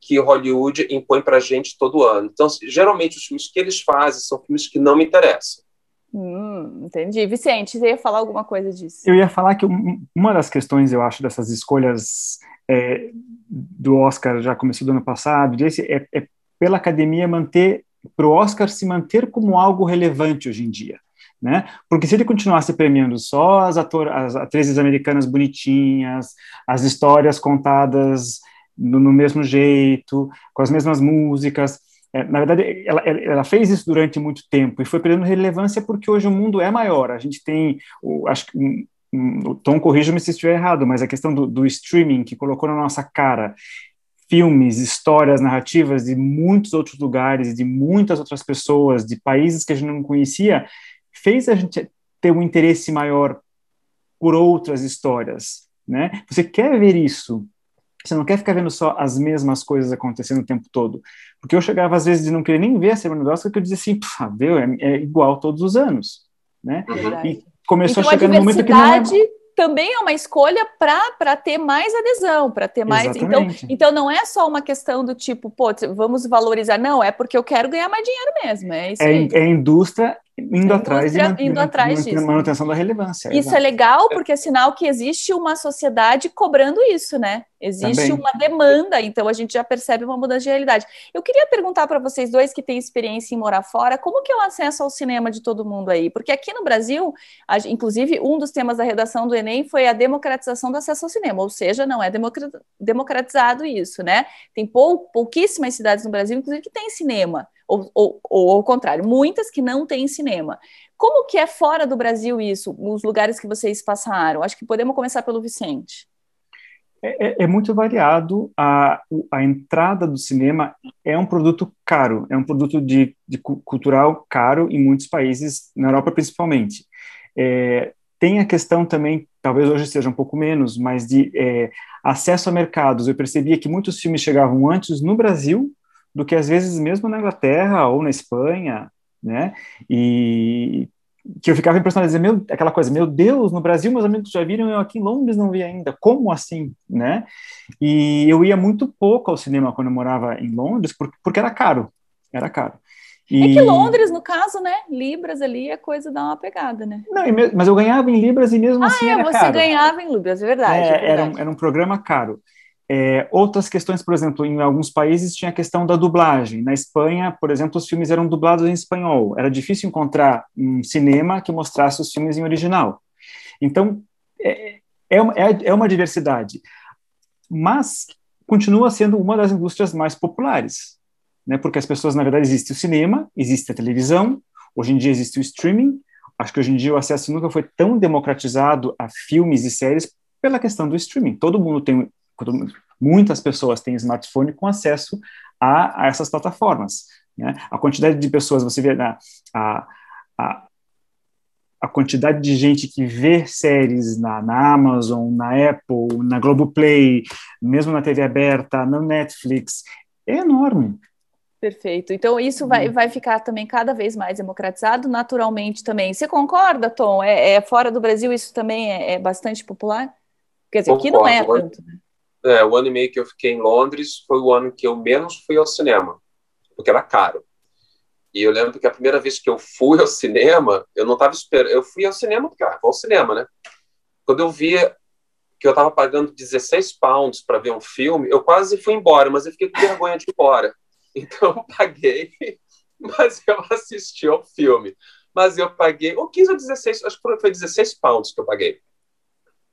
que Hollywood impõe para gente todo ano. Então, geralmente, os filmes que eles fazem são filmes que não me interessam. Hum, entendi. Vicente, você ia falar alguma coisa disso? Eu ia falar que uma das questões, eu acho, dessas escolhas é, do Oscar, já começou do ano passado, desse, é, é pela academia manter, para o Oscar se manter como algo relevante hoje em dia. Né? Porque se ele continuasse premiando só as, ator, as atrizes americanas bonitinhas, as histórias contadas no, no mesmo jeito, com as mesmas músicas, é, na verdade, ela, ela, fez isso durante muito tempo e foi perdendo relevância porque hoje o mundo é maior. A gente tem, o, acho que um, o Tom corrija-me se estiver errado, mas a questão do, do streaming que colocou na nossa cara filmes, histórias, narrativas de muitos outros lugares, de muitas outras pessoas, de países que a gente não conhecia, fez a gente ter um interesse maior por outras histórias, né? Você quer ver isso, você não quer ficar vendo só as mesmas coisas acontecendo o tempo todo. Porque eu chegava, às vezes, de não querer nem ver a Semana do Oscar, que eu dizia assim, viu, é, é, igual todos os anos. Né? E começou então, a chegar no momento que não é também é uma escolha para ter mais adesão, para ter mais. Então, então não é só uma questão do tipo, pô, vamos valorizar, não, é porque eu quero ganhar mais dinheiro mesmo. É, isso é, é a indústria indo atrás de indo atrás disso. manutenção da relevância. Isso exatamente. é legal porque é sinal que existe uma sociedade cobrando isso, né? Existe Também. uma demanda, então a gente já percebe uma mudança de realidade. Eu queria perguntar para vocês dois que têm experiência em morar fora, como que é o acesso ao cinema de todo mundo aí? Porque aqui no Brasil, a, inclusive, um dos temas da redação do Enem foi a democratização do acesso ao cinema, ou seja, não é democratizado isso, né? Tem pou, pouquíssimas cidades no Brasil, inclusive, que tem cinema, ou, ou, ou ao contrário, muitas que não têm cinema. Como que é fora do Brasil isso, os lugares que vocês passaram? Acho que podemos começar pelo Vicente. É, é, é, muito variado. A, a entrada do cinema é um produto caro, é um produto de, de cultural caro em muitos países, na Europa principalmente. É, tem a questão também, talvez hoje seja um pouco menos, mas de é, acesso a mercados. Eu percebia que muitos filmes chegavam antes no Brasil do que às vezes mesmo na Inglaterra ou na Espanha, né? E que eu ficava impressionado, dizer, meu, aquela coisa, meu Deus, no Brasil meus amigos já viram, eu aqui em Londres não vi ainda, como assim, né? E eu ia muito pouco ao cinema quando eu morava em Londres, porque, porque era caro, era caro. E... É que Londres, no caso, né, libras ali, a coisa dá uma pegada, né? Não, mas eu ganhava em libras e mesmo ah, assim é, era você ganhava em libras, é verdade. É, é verdade. Era, um, era um programa caro. É, outras questões, por exemplo, em alguns países tinha a questão da dublagem. Na Espanha, por exemplo, os filmes eram dublados em espanhol. Era difícil encontrar um cinema que mostrasse os filmes em original. Então, é, é, uma, é, é uma diversidade. Mas continua sendo uma das indústrias mais populares, né? porque as pessoas, na verdade, existe o cinema, existe a televisão, hoje em dia existe o streaming. Acho que hoje em dia o acesso nunca foi tão democratizado a filmes e séries pela questão do streaming. Todo mundo tem muitas pessoas têm smartphone com acesso a, a essas plataformas. Né? A quantidade de pessoas, você vê na, a, a, a quantidade de gente que vê séries na, na Amazon, na Apple, na Globoplay, mesmo na TV aberta, no Netflix, é enorme. Perfeito. Então, isso vai, uhum. vai ficar também cada vez mais democratizado, naturalmente também. Você concorda, Tom? É, é fora do Brasil isso também é, é bastante popular? Quer dizer, Concordo. aqui não é tanto, né? É, o ano e meio que eu fiquei em Londres foi o ano que eu menos fui ao cinema, porque era caro. E eu lembro que a primeira vez que eu fui ao cinema, eu não estava esperando. Eu fui ao cinema porque, ah, vou ao cinema, né? Quando eu vi que eu estava pagando 16 pounds para ver um filme, eu quase fui embora, mas eu fiquei com vergonha de ir embora. Então eu paguei, mas eu assisti ao filme. Mas eu paguei, ou 15 ou 16, acho que foi 16 pounds que eu paguei.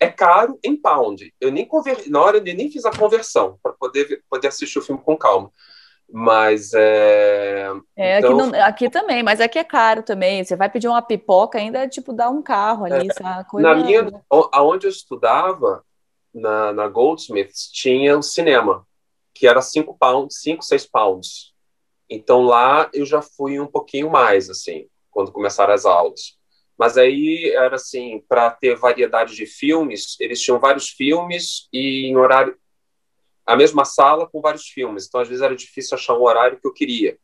É caro em pound. Eu nem conver... Na hora eu nem fiz a conversão para poder, poder assistir o filme com calma. Mas é. É, então... aqui, não, aqui, também, mas aqui é caro também. Você vai pedir uma pipoca, ainda é tipo dar um carro ali, é, sabe? Coisa... Na minha, aonde eu estudava, na, na Goldsmiths, tinha um cinema, que era 5 pounds, 5, 6 pounds. Então lá eu já fui um pouquinho mais, assim, quando começaram as aulas. Mas aí era assim, para ter variedade de filmes, eles tinham vários filmes e em horário a mesma sala com vários filmes. Então, às vezes, era difícil achar um horário que eu queria.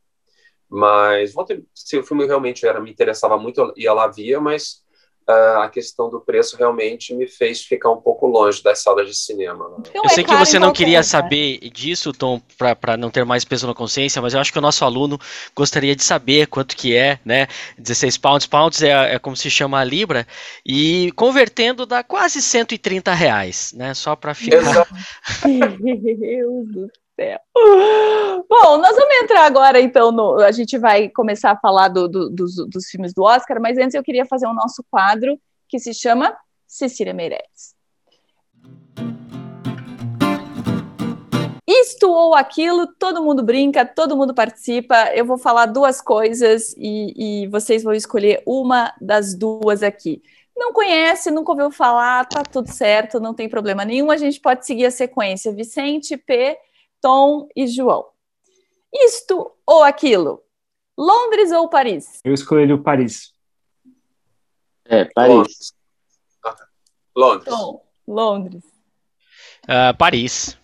Mas, se o filme realmente era, me interessava muito, eu ia lá via, mas a questão do preço realmente me fez ficar um pouco longe das salas de cinema. Né? Então, eu sei é que você não queria saber disso, Tom, para não ter mais peso na consciência, mas eu acho que o nosso aluno gostaria de saber quanto que é, né? 16 pounds, pounds é, é como se chama a libra, e convertendo dá quase 130 reais, né? Só para ficar... Deus do céu. Bom, nós vamos entrar agora, então, no, a gente vai começar a falar do, do, dos, dos filmes do Oscar, mas antes eu queria fazer o um nosso quadro que se chama Cecília Meirelles. Isto ou aquilo, todo mundo brinca, todo mundo participa. Eu vou falar duas coisas e, e vocês vão escolher uma das duas aqui. Não conhece, nunca ouviu falar, tá tudo certo, não tem problema nenhum. A gente pode seguir a sequência. Vicente, P, Tom e João. Isto ou aquilo? Londres ou Paris? Eu escolhi o Paris. É, Paris. Londres. Tom, Londres. Uh, Paris.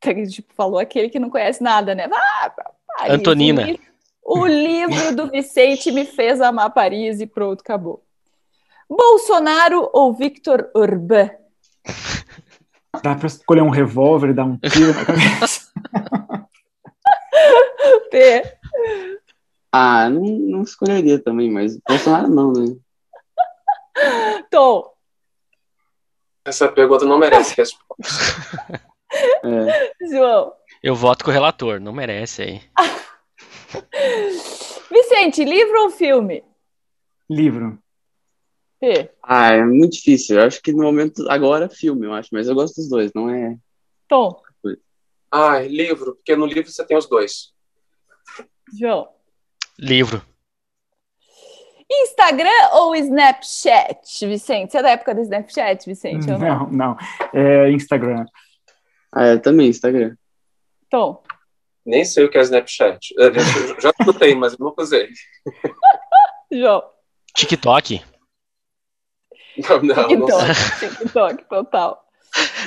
Tipo, falou aquele que não conhece nada, né? Ah, Paris, Antonina. O, livro do Vicente me fez amar Paris e pronto, acabou. Bolsonaro ou Victor Orbán? Dá pra escolher um revólver e dar um tiro na cabeça. P. Ah, não, não escolheria também, mas Bolsonaro não, né? Tom. Essa pergunta não merece resposta. é. João. Eu voto com o relator, não merece aí. Vicente, livro ou filme? Livro. P. Ah, é muito difícil. Eu acho que no momento, agora, filme, eu acho, mas eu gosto dos dois, não é. Tom. Ah, livro, porque no livro você tem os dois. João. Livro. Instagram ou Snapchat, Vicente? Você é da época do Snapchat, Vicente? Não, não, não. É Instagram. Ah, é também Instagram. Tom. Nem sei o que é Snapchat. Eu já escutei, mas eu nunca usei. João. TikTok. Não, não, TikTok, não TikTok, total.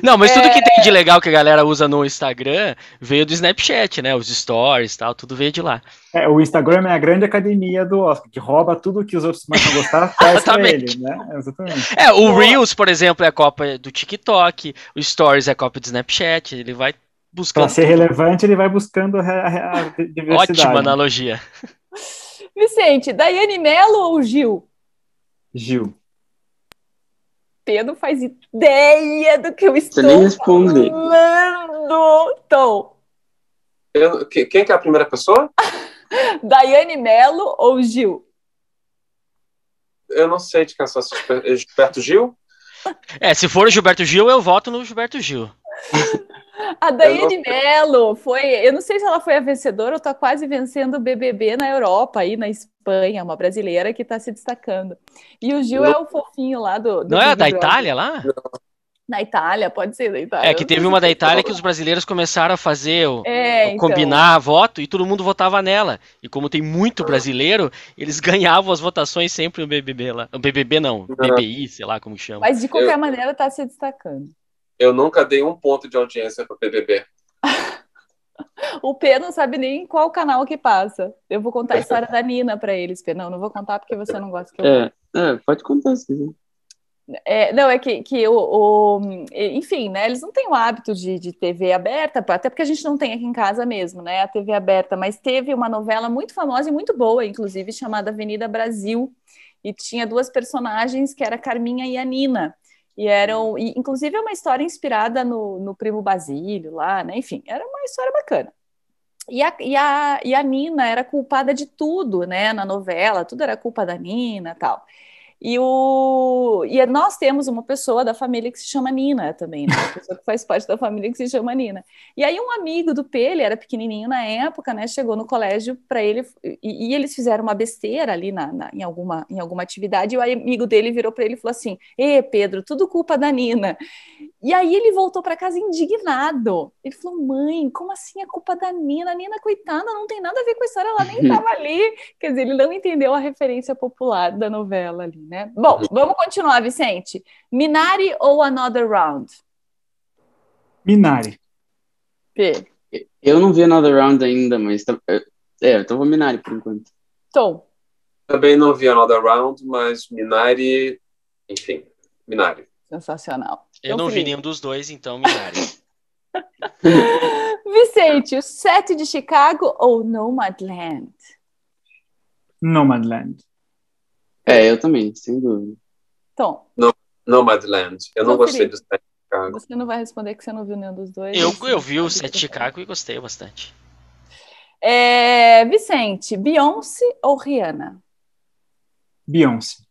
Não, mas tudo que tem de é. legal que a galera usa no Instagram veio do Snapchat, né? Os stories e tal, tudo veio de lá. É, o Instagram é a grande academia do Oscar, que rouba tudo que os outros começam a gostar, faz pra ele, né? Exatamente. É, o Reels, por exemplo, é a cópia do TikTok, o Stories é a cópia do Snapchat, ele vai buscando. Pra ser tudo. relevante, ele vai buscando a, a, a diversidade. Ótima analogia. Vicente, Daiane Mello ou Gil? Gil. Pedro faz ideia do que eu estou nem responde. falando. Tom. Eu, quem que é a primeira pessoa? Daiane Melo ou Gil? Eu não sei de quem é só Gilberto Gil. É, se for o Gilberto Gil, eu voto no Gilberto Gil. A Daiane Mello foi, eu não sei se ela foi a vencedora ou está quase vencendo o BBB na Europa, aí na Espanha, uma brasileira que está se destacando. E o Gil não. é o fofinho lá do. do não é da Itália lá? Na Itália, pode ser da Itália. É que teve uma da Itália que os brasileiros começaram a fazer, o, é, então. combinar voto e todo mundo votava nela. E como tem muito brasileiro, eles ganhavam as votações sempre no BBB lá. O BBB não, BBI, sei lá como chama. Mas de qualquer eu... maneira está se destacando. Eu nunca dei um ponto de audiência para o BBB. o P não sabe nem qual canal que passa. Eu vou contar a história da Nina para eles, P. Não, não vou contar porque você não gosta que eu é, é, pode contar sim. É, não, é que, que o, o, enfim, né? Eles não têm o hábito de, de TV aberta, até porque a gente não tem aqui em casa mesmo, né? A TV aberta, mas teve uma novela muito famosa e muito boa, inclusive, chamada Avenida Brasil, e tinha duas personagens que era a Carminha e a Nina. E eram, e, inclusive, é uma história inspirada no, no Primo Basílio lá, né? Enfim, era uma história bacana. E a, e, a, e a Nina era culpada de tudo, né? Na novela, tudo era culpa da Nina tal. E, o, e nós temos uma pessoa da família que se chama Nina também, né? Uma pessoa que faz parte da família que se chama Nina. E aí um amigo do P, ele era pequenininho na época, né? Chegou no colégio para ele e, e, eles fizeram uma besteira ali na, na, em, alguma, em alguma atividade. E o amigo dele virou para ele e falou assim: "Ê, Pedro, tudo culpa da Nina". E aí ele voltou para casa indignado. Ele falou: "Mãe, como assim é culpa da Nina? A Nina coitada, não tem nada a ver com a história, ela nem estava ali". Quer dizer, ele não entendeu a referência popular da novela ali, né? Bom, vamos continuar, Vicente. Minari ou Another Round? Minari. P. Eu não vi Another Round ainda, mas. Tá, é, então vou Minari por enquanto. Tom. Também não vi Another Round, mas Minari. Enfim, Minari. Sensacional. Eu então, não vi nenhum dos dois, então Minari. Vicente, o set de Chicago ou Nomadland? Nomadland. É, eu também, sem dúvida. Tom. No, Nomadland. Eu não gostei do set de Chicago. Você não vai responder que você não viu nenhum dos dois. Eu, eu vi o set de Chicago e gostei bastante. É, Vicente, Beyoncé ou Rihanna? Beyoncé.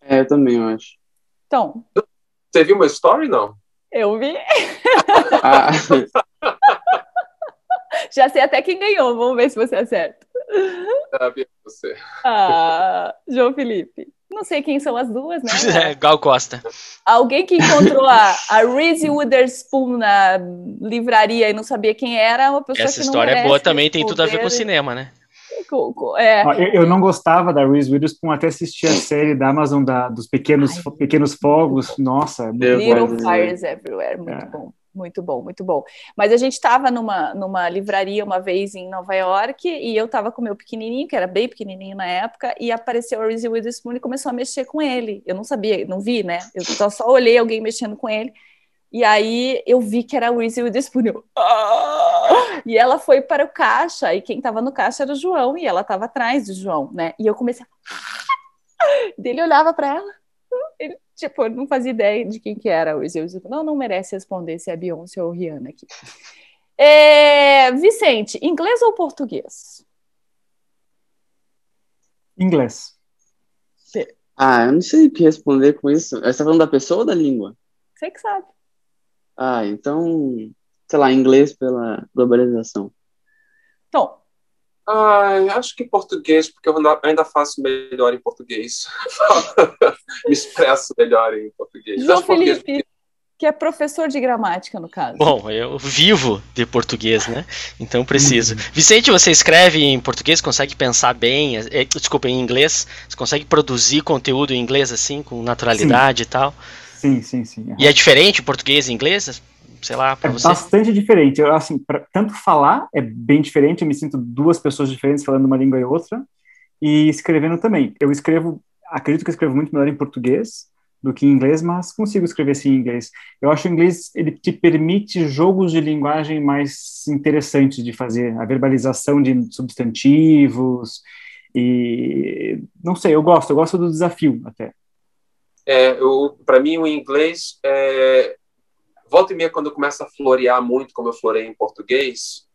É, eu também, eu acho. Tom. Você viu uma story, não? Eu vi. Ah. Já sei até quem ganhou, vamos ver se você acerta. Sabe você. Ah, João Felipe. Não sei quem são as duas, né? É, Gal Costa. Alguém que encontrou a, a Reese Witherspoon na livraria e não sabia quem era, uma pessoa Essa que história é boa também, tem tudo a ver com o cinema, né? É. Eu não gostava da Reese Witherspoon até assistir a série da Amazon da, dos pequenos, Ai, pequenos fogos. Nossa, é Little Fires Everywhere, muito é. bom. Muito bom, muito bom. Mas a gente estava numa, numa livraria uma vez em Nova York e eu estava com o meu pequenininho, que era bem pequenininho na época, e apareceu a Reese Witherspoon e começou a mexer com ele. Eu não sabia, não vi, né? Eu só, só olhei alguém mexendo com ele. E aí eu vi que era a Reese Witherspoon. Eu, ah! E ela foi para o caixa, e quem estava no caixa era o João, e ela estava atrás do João, né? E eu comecei a... Dele olhava para ela, ele Tipo, eu não fazia ideia de quem que era o Zeus. Não, não merece responder se é Beyoncé ou Rihanna aqui. É, Vicente, inglês ou português? Inglês. Ah, eu não sei o que responder com isso. Você está falando da pessoa ou da língua? Você que sabe. Ah, então, sei lá, inglês pela globalização. Tom. Ah, acho que português, porque eu ainda faço melhor em português. Me expresso melhor em português. João Felipe, português... que é professor de gramática, no caso. Bom, eu vivo de português, né? Então preciso. Vicente, você escreve em português, consegue pensar bem, é, desculpa, em inglês? Você consegue produzir conteúdo em inglês assim, com naturalidade sim. e tal? Sim, sim, sim. E é diferente o português e inglês? Sei lá, para é você? bastante diferente. Eu, assim, pra, tanto falar é bem diferente, eu me sinto duas pessoas diferentes falando uma língua e outra, e escrevendo também. Eu escrevo, acredito que eu escrevo muito melhor em português do que em inglês, mas consigo escrever sim em inglês. Eu acho que o inglês ele te permite jogos de linguagem mais interessantes de fazer, a verbalização de substantivos e não sei, eu gosto, eu gosto do desafio até. É, para mim o inglês é, volta e meia, quando eu começo a florear muito, como eu florei em português,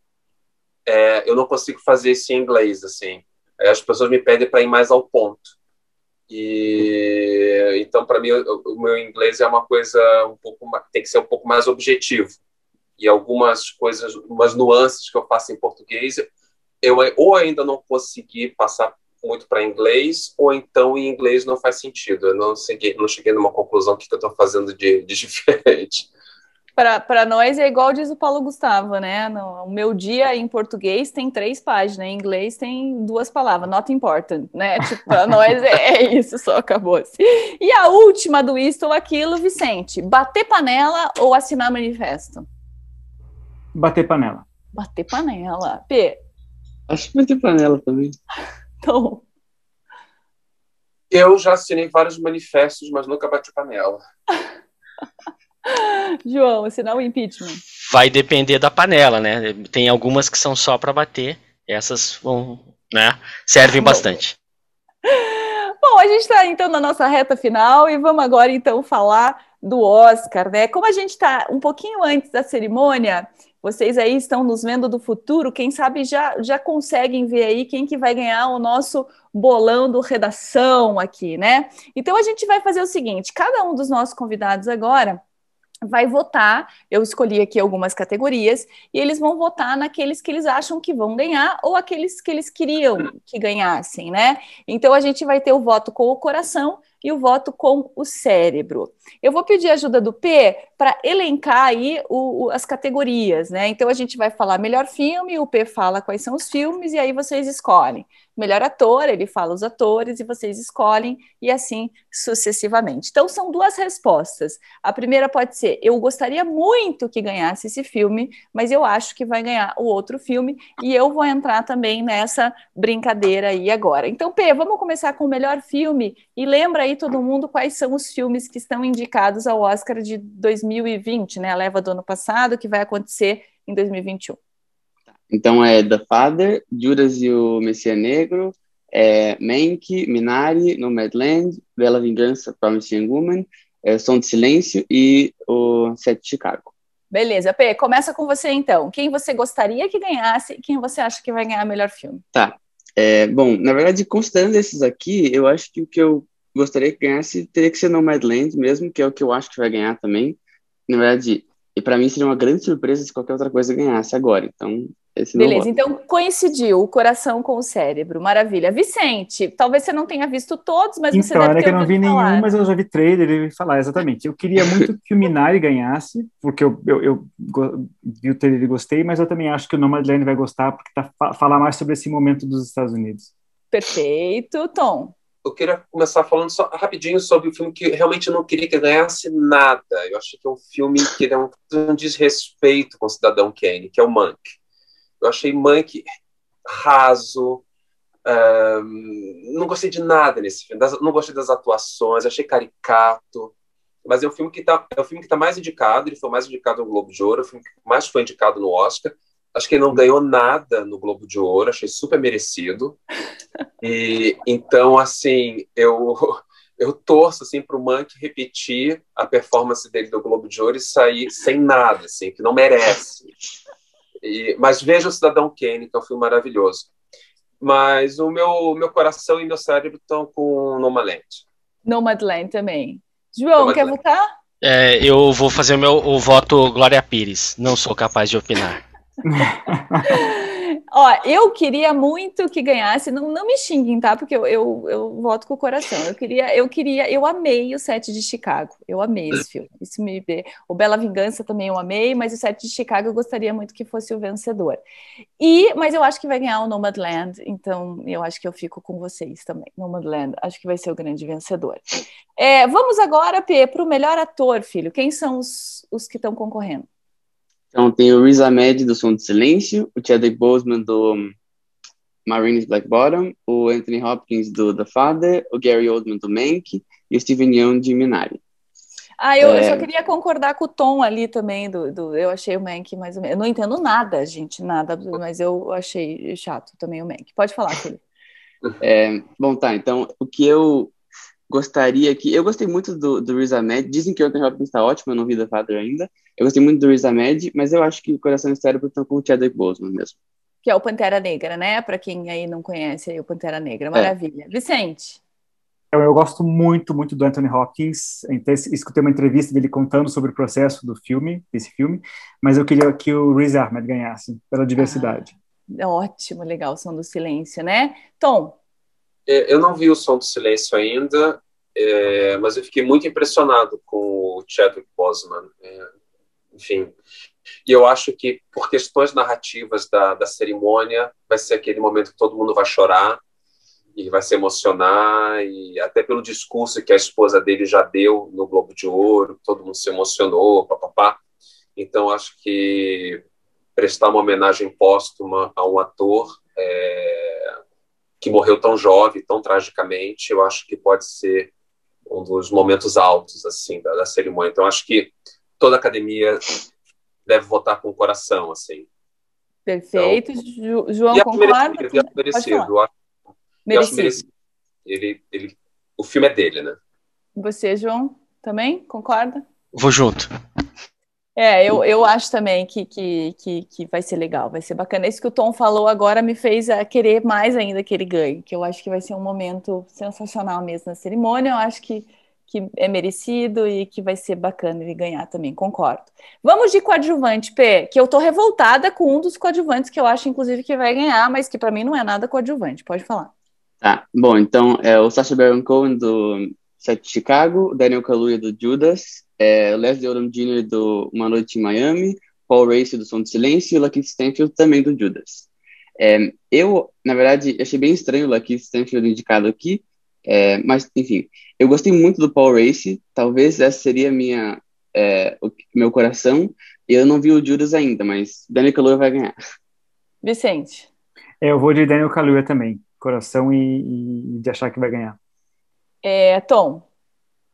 é, eu não consigo fazer isso em inglês, assim. As pessoas me pedem para ir mais ao ponto. E então, para mim, o, o, meu inglês é uma coisa um pouco tem que ser um pouco mais objetivo. E algumas coisas, umas nuances que eu faço em português, eu ou ainda não consegui passar muito para inglês, ou então em inglês não faz sentido. Eu não cheguei, não cheguei numa conclusão que eu estou fazendo de, de diferente para nós é igual diz o Paulo Gustavo, né? No, o meu dia em português tem três páginas, em inglês tem duas palavras, not important, né? Tipo, para nós é, é, isso, só acabou assim. E a última do isto ou aquilo, Vicente, bater panela ou assinar manifesto? Bater panela. Bater panela. P. Acho que bater panela também. Então. Eu já assinei vários manifestos, mas nunca bati panela. João, assinar o impeachment. Vai depender da panela, né? Tem algumas que são só para bater, essas vão, né? Servem bastante. Bom, a gente está então na nossa reta final e vamos agora então falar do Oscar, né? Como a gente está um pouquinho antes da cerimônia, vocês aí estão nos vendo do futuro, quem sabe já, já conseguem ver aí quem que vai ganhar o nosso bolão do redação aqui, né? Então a gente vai fazer o seguinte: cada um dos nossos convidados agora vai votar. Eu escolhi aqui algumas categorias e eles vão votar naqueles que eles acham que vão ganhar ou aqueles que eles queriam que ganhassem, né? Então a gente vai ter o voto com o coração e o voto com o cérebro. Eu vou pedir ajuda do P para elencar aí o, o, as categorias, né? Então a gente vai falar melhor filme, o P fala quais são os filmes e aí vocês escolhem melhor ator, ele fala os atores e vocês escolhem e assim sucessivamente. Então são duas respostas. A primeira pode ser: eu gostaria muito que ganhasse esse filme, mas eu acho que vai ganhar o outro filme e eu vou entrar também nessa brincadeira aí agora. Então, P, vamos começar com o melhor filme e lembra aí todo mundo quais são os filmes que estão indicados ao Oscar de 2020, né? A leva do ano passado que vai acontecer em 2021. Então é The Father, Judas e o Messias Negro, é Mank, Minari, Nomadland, Bela Vingança, Promising Woman, é, Som de Silêncio e o Sete de Chicago. Beleza, P, começa com você então. Quem você gostaria que ganhasse e quem você acha que vai ganhar melhor filme? Tá. É, bom, na verdade, considerando esses aqui, eu acho que o que eu gostaria que ganhasse teria que ser Nomadland mesmo, que é o que eu acho que vai ganhar também. Na verdade, e para mim seria uma grande surpresa se qualquer outra coisa ganhasse agora. Então, esse Beleza, então coincidiu o coração com o cérebro, maravilha. Vicente, talvez você não tenha visto todos, mas então, você deve ter que eu não vi falar. nenhum, mas eu já vi trailer e falar exatamente. Eu queria muito que o Minari ganhasse, porque eu, eu, eu, vi o trailer e gostei, mas eu também acho que o Nomadland vai gostar, porque tá fala mais sobre esse momento dos Estados Unidos. Perfeito, Tom. Eu queria começar falando só rapidinho sobre o filme que realmente eu não queria que ganhasse nada. Eu acho que é um filme que é um, um desrespeito com o Cidadão Kane, que é o Monk. Eu achei Monk raso, um, não gostei de nada nesse filme, das, não gostei das atuações, achei caricato, mas é um filme que está é o filme que está mais indicado, ele foi mais indicado no Globo de Ouro, é o filme que mais foi indicado no Oscar. Acho que ele não ganhou nada no Globo de Ouro, achei super merecido. E então assim, eu eu torço assim para o Monk repetir a performance dele do Globo de Ouro e sair sem nada, assim, que não merece. E, mas veja o Cidadão Kane, que é um filme maravilhoso. Mas o meu, meu coração e meu cérebro estão com Nomadland. Nomadland também. João, Nomadland. quer votar? É, eu vou fazer o meu o voto Glória Pires. Não sou capaz de opinar. Ó, eu queria muito que ganhasse, não, não me xinguem, tá? Porque eu, eu, eu voto com o coração. Eu queria, eu queria, eu amei o set de Chicago. Eu amei esse filme. Isso me O Bela Vingança também eu amei, mas o set de Chicago eu gostaria muito que fosse o vencedor. E, mas eu acho que vai ganhar o Nomadland, então eu acho que eu fico com vocês também. Nomadland, acho que vai ser o grande vencedor. É, vamos agora, P, para o melhor ator, filho. Quem são os, os que estão concorrendo? Então tem o Riz Ahmed do Som do Silêncio, o Chadwick Boseman do Marines Black Bottom, o Anthony Hopkins do The Father, o Gary Oldman do Mank e o Steven Yeun de Minari. Ah, eu, é... eu, só queria concordar com o Tom ali também, do, do eu achei o Mank mais ou menos. Eu não entendo nada, gente, nada, mas eu achei chato também o Mank. Pode falar, Felipe. É, bom, tá, então o que eu gostaria que. Eu gostei muito do, do Riz Ahmed. Dizem que o Anthony Hopkins está ótimo, eu não vi The Father ainda. Eu gostei muito do Riz Ahmed, mas eu acho que o Coração e Cérebro estão com o Chadwick Boseman mesmo. Que é o Pantera Negra, né? Para quem aí não conhece aí, o Pantera Negra. Maravilha. É. Vicente. Eu, eu, gosto muito, muito do Anthony Hopkins. Escutei uma entrevista dele contando sobre o processo do filme, desse filme, mas eu queria que o Riz Ahmed ganhasse, pela diversidade. Ah, ótimo, legal, som do silêncio, né? Tom, é, eu não vi o Som do Silêncio ainda, é, mas eu fiquei muito impressionado com o Chadwick Boseman. É, enfim, e eu acho que por questões narrativas da, da cerimônia vai ser aquele momento que todo mundo vai chorar e vai se emocionar e até pelo discurso que a esposa dele já deu no Globo de Ouro, todo mundo se emocionou, papapá. Então acho que prestar uma homenagem póstuma a um ator é, que morreu tão jovem, tão tragicamente, eu acho que pode ser um dos momentos altos assim da, da cerimônia. Então acho que toda a academia deve votar com o coração, assim. Perfeito, então, João concorda? Merecido, merecido, eu acho, merecido. Eu acho merecido. Ele, ele o filme é dele, né? Você, João, também concorda? Vou junto. É, eu, eu acho também que, que, que, que vai ser legal, vai ser bacana. Isso que o Tom falou agora me fez querer mais ainda que ele ganhe, que eu acho que vai ser um momento sensacional mesmo na cerimônia. Eu acho que, que é merecido e que vai ser bacana ele ganhar também, concordo. Vamos de coadjuvante, P, que eu tô revoltada com um dos coadjuvantes que eu acho, inclusive, que vai ganhar, mas que para mim não é nada coadjuvante. Pode falar. Tá, bom, então é o Sacha Baron Cohen do Sete Chicago, Daniel Kaluuya do Judas, é, Leslie Odom Jr. do Uma Noite em Miami, Paul Race do Som do Silêncio e Lucky Stanfield também do Judas. É, eu, na verdade, achei bem estranho o Lucky Stanfield indicado aqui, é, mas, enfim, eu gostei muito do Paul Race, talvez essa seria minha, é, o meu coração, eu não vi o Judas ainda, mas Daniel Kaluuya vai ganhar. Vicente. É, eu vou de Daniel Kaluuya também, coração e, e de achar que vai ganhar. É, Tom.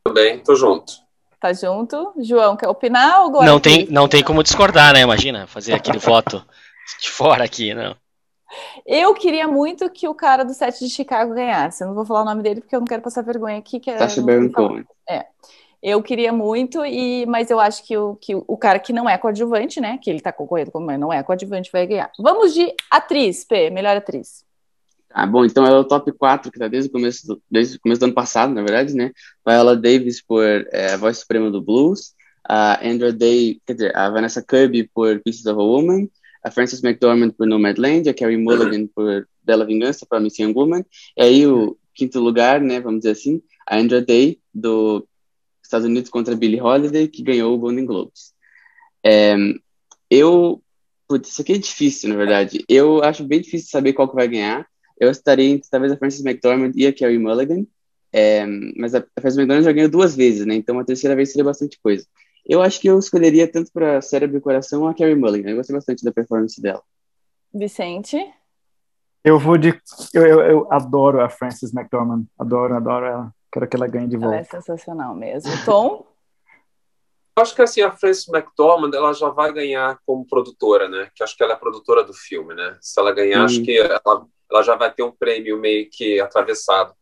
Também, tô junto. Tá junto. João, quer opinar ou Não tem, não tem como discordar, né? Imagina, fazer aquele voto de fora aqui, não. Eu queria muito que o cara do set de Chicago ganhasse. Eu não vou falar o nome dele porque eu não quero passar vergonha aqui. Que é, Baron Cohen. É. Eu queria muito, e, mas eu acho que o, que o cara que não é coadjuvante, né? Que ele tá concorrendo como não é coadjuvante, vai ganhar. Vamos de atriz, P, melhor atriz. Ah, bom, então é o top 4 que tá desde o começo do, desde o começo do ano passado, na verdade, né? Viola Davis por é, Voz Suprema do Blues, a Andra Day, quer dizer, a Vanessa Kirby por Pieces of a Woman, a Frances McDormand por Nomadland, a Carrie Mulligan por Bela Vingança, para Missing Woman, e aí o quinto lugar, né, vamos dizer assim, a Andra Day, do Estados Unidos contra Billie Holiday, que ganhou o Golden Globes. É, eu, putz, isso aqui é difícil, na verdade, eu acho bem difícil saber qual que vai ganhar, eu estaria entre talvez a Frances McDormand e a Carrie Mulligan, é, mas a, a Frances McDormand já ganhou duas vezes, né? Então a terceira vez seria bastante coisa. Eu acho que eu escolheria tanto para Cérebro e Coração a Carrie Mulligan. Eu gostei bastante da performance dela. Vicente? Eu vou de. Eu, eu, eu adoro a Frances McDormand. Adoro, adoro ela. Quero que ela ganhe de volta. Ela é sensacional mesmo. Tom? Eu acho que assim, a Frances McDormand ela já vai ganhar como produtora, né? Que acho que ela é produtora do filme, né? Se ela ganhar, hum. acho que ela ela já vai ter um prêmio meio que atravessado.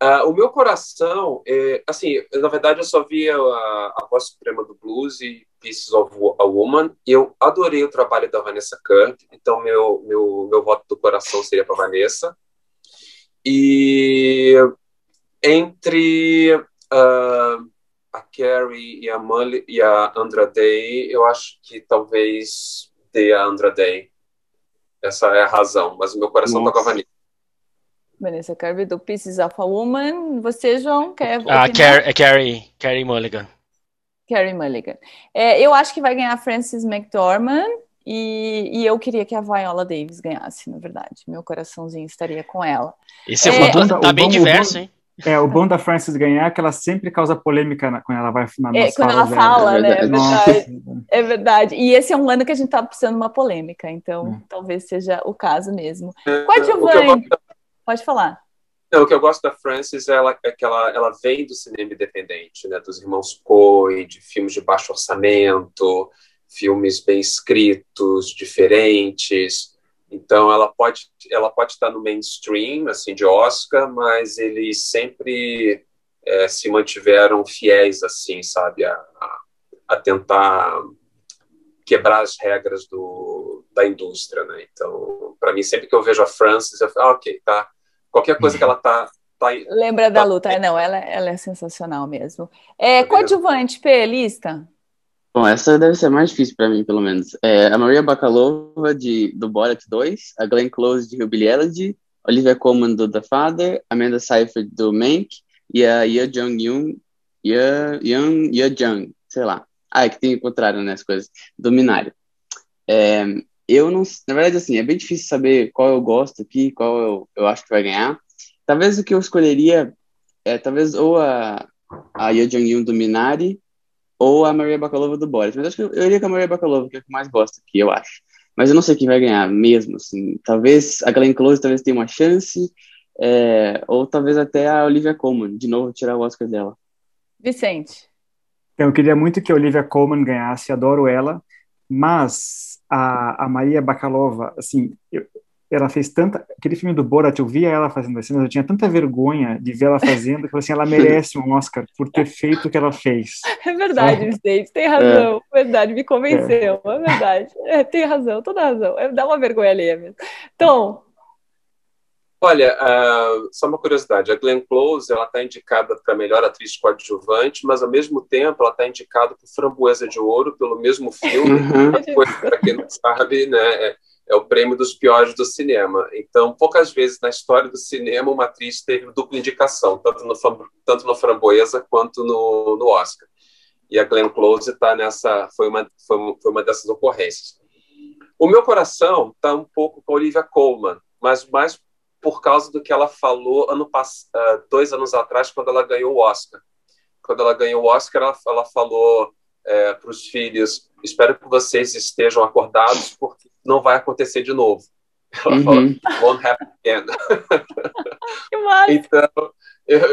Uh, o meu coração, é, assim, na verdade eu só vi a, a voz suprema do blues e Pieces of a Woman. Eu adorei o trabalho da Vanessa Kirk, então meu meu meu voto do coração seria para Vanessa. E entre uh, a Carrie e a, Mully, e a Andra Day, eu acho que talvez dê a Andra Day. Essa é a razão, mas o meu coração Nossa. tá com a Vanessa. Vanessa Kirby do Pieces of a Woman. Você, João, quer. Ah, Car é Carrie, Carrie Mulligan. Carrie Mulligan. É, eu acho que vai ganhar Frances McDormand e, e, eu queria que a Viola Davis ganhasse, na verdade. Meu coraçãozinho estaria com ela. Esse é, voto tá bem bom, diverso, hein? É, o bom da Frances ganhar é que ela sempre causa polêmica na, quando ela vai na é, Quando ela fala, né? É verdade. é verdade. E esse é um ano que a gente tá precisando de uma polêmica, então é. talvez seja o caso mesmo. É, Coadjuvante, pode falar. Não, o que eu gosto da Frances é, ela, é que ela, ela vem do cinema independente, né? Dos irmãos Coen, de filmes de baixo orçamento, filmes bem escritos, diferentes. Então ela pode ela pode estar no mainstream assim de Oscar, mas eles sempre é, se mantiveram fiéis assim, sabe, a, a, tentar quebrar as regras do, da indústria, né? Então, para mim sempre que eu vejo a Frances, eu falo, ah, ok, tá. Qualquer coisa que ela tá Tá, Lembra da tá luta? É, não, ela, ela é sensacional mesmo. É, tá coadjuvante, P, lista? Bom, essa deve ser mais difícil para mim, pelo menos. É, a Maria Bakalova, de, do Borat 2, a Glenn Close, de Hillbilly Elegy, Olivia Colman, do The Father, Amanda Seyfried, do Mank, e a Ye Jung-yoon, Ye, Young, Ye Jung, sei lá. Ah, é que tem o contrário, né, as coisas. Do Minário. É, eu não... Na verdade, assim, é bem difícil saber qual eu gosto aqui, qual eu, eu acho que vai ganhar. Talvez o que eu escolheria é, talvez, ou a, a Ye Jung-yoon do Minari, ou a Maria Bakalova do Boris. Mas acho que eu iria com a Maria Bakalova, que é o que mais gosto aqui, eu acho. Mas eu não sei quem vai ganhar mesmo, assim. Talvez a Glenn Close talvez tenha uma chance, é, ou talvez até a Olivia Colman, de novo, tirar o Oscar dela. Vicente. Então, eu queria muito que a Olivia Colman ganhasse, adoro ela, mas a, a Maria Bakalova, assim, eu, ela fez tanta. Aquele filme do Borat, eu via ela fazendo assim, mas eu tinha tanta vergonha de ver ela fazendo, que eu falei assim: ela merece um Oscar por ter feito o que ela fez. É verdade, Vicente, tem razão. É. Verdade, me convenceu. É, é verdade. É, tem razão, toda razão. É, dá uma vergonha ali mesmo. Então. Olha, uh, só uma curiosidade: a Glenn Close ela está indicada para melhor atriz coadjuvante, mas ao mesmo tempo ela está indicada para Framboesa de Ouro pelo mesmo filme. Uhum. Para quem não sabe, né? É, o prêmio dos piores do cinema. Então, poucas vezes na história do cinema uma atriz teve dupla indicação, tanto no, tanto no Framboesa quanto no, no Oscar. E a Glenn Close tá nessa, foi uma, foi, foi uma dessas ocorrências. O meu coração está um pouco com a Olivia Colman, mas mais por causa do que ela falou ano uh, dois anos atrás, quando ela ganhou o Oscar. Quando ela ganhou o Oscar, ela, ela falou é, para os filhos: espero que vocês estejam acordados, porque não vai acontecer de novo. Ela uhum. falou: won't happen again. então,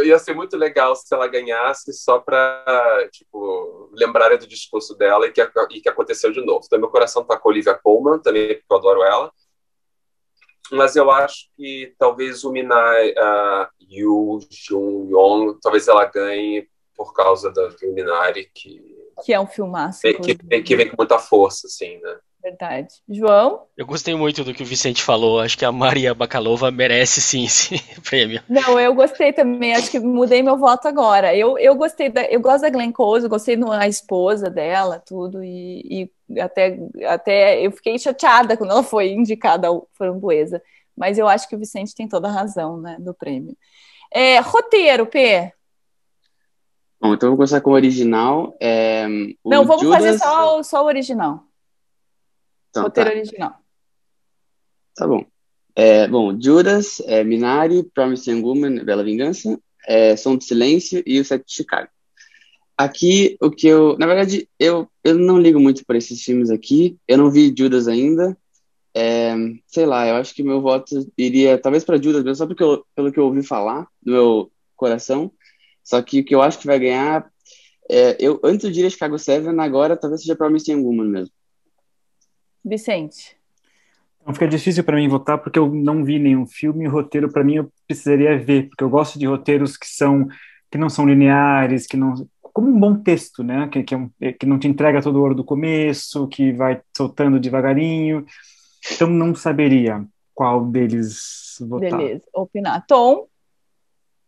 ia ser muito legal se ela ganhasse só para tipo, lembrarem do discurso dela e que, e que aconteceu de novo. Então, meu coração está com a Olivia Colman, também porque eu adoro ela. Mas eu acho que talvez o Minai, uh, Yu Jung Yong, talvez ela ganhe por causa do, do Minari, que que é um filmaço. Que, que, que, vem com muita força, assim, né? Verdade. João? Eu gostei muito do que o Vicente falou. Acho que a Maria Bakalova merece sim esse prêmio. Não, eu gostei também. Acho que mudei meu voto agora. Eu, eu gostei da, eu gosto da Glenn Close, gostei da esposa dela, tudo e, e, até até eu fiquei chateada quando ela foi indicada ao Framboesa. Mas eu acho que o Vicente tem toda a razão, né, do prêmio. É, roteiro, P. Bom, então vou começar com o original. É, o Não, vamos Judas... fazer só, só o original. Então, Roteiro tá. original. Tá bom. É, bom, Judas, é, Minari, Promising Woman, Bela Vingança, é, Som do Silêncio e O Sete de Chicago. Aqui, o que eu... Na verdade, eu, eu não ligo muito para esses filmes aqui. Eu não vi Judas ainda. É, sei lá, eu acho que meu voto iria talvez para Judas mesmo, só porque eu, pelo que eu ouvi falar do meu coração. Só que o que eu acho que vai ganhar, é, eu antes eu diria Chicago Seven, agora talvez seja Promising Woman mesmo. Vicente. Então fica difícil para mim votar porque eu não vi nenhum filme. O roteiro para mim eu precisaria ver, porque eu gosto de roteiros que são que não são lineares, que não como um bom texto, né? Que, que, é um, que não te entrega todo o ouro do começo, que vai soltando devagarinho. Então não saberia qual deles votar. Beleza, opinar. Tom?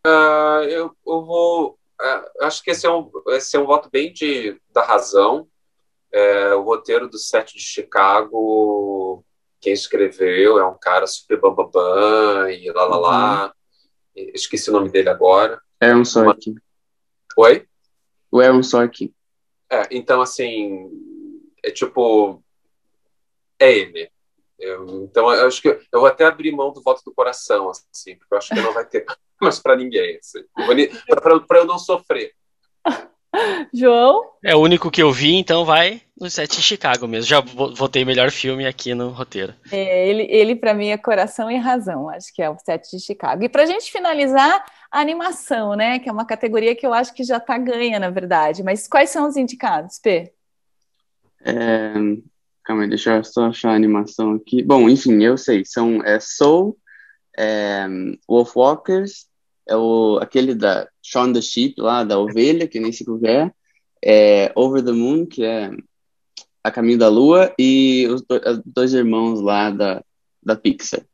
Uh, eu, eu, vou. Uh, acho que esse é, um, esse é um voto bem de, da razão. É, o roteiro do set de Chicago, quem escreveu é um cara super bambambam e lá lá lá. Uhum. Esqueci o nome dele agora. Aaron Sorkin. Oi? O Aaron Sorkin. É, então, assim, é tipo. É ele. Eu, então, eu acho que eu, eu vou até abrir mão do voto do coração, assim, porque eu acho que não vai ter mais para ninguém. Assim, para eu não sofrer. João? É o único que eu vi, então vai no set de Chicago mesmo. Já votei melhor filme aqui no roteiro. É, ele, ele para mim, é coração e razão, acho que é o set de Chicago. E para a gente finalizar, a animação, né? Que é uma categoria que eu acho que já está ganha, na verdade. Mas quais são os indicados, P? É, calma aí, deixa eu só achar a animação aqui. Bom, enfim, eu sei. São é, Soul, é, Wolfwalkers, é o, aquele da Shaun the Sheep, lá, da ovelha, que nem se quer, é Over the Moon, que é A Caminho da Lua, e os do, dois irmãos lá da, da Pixar.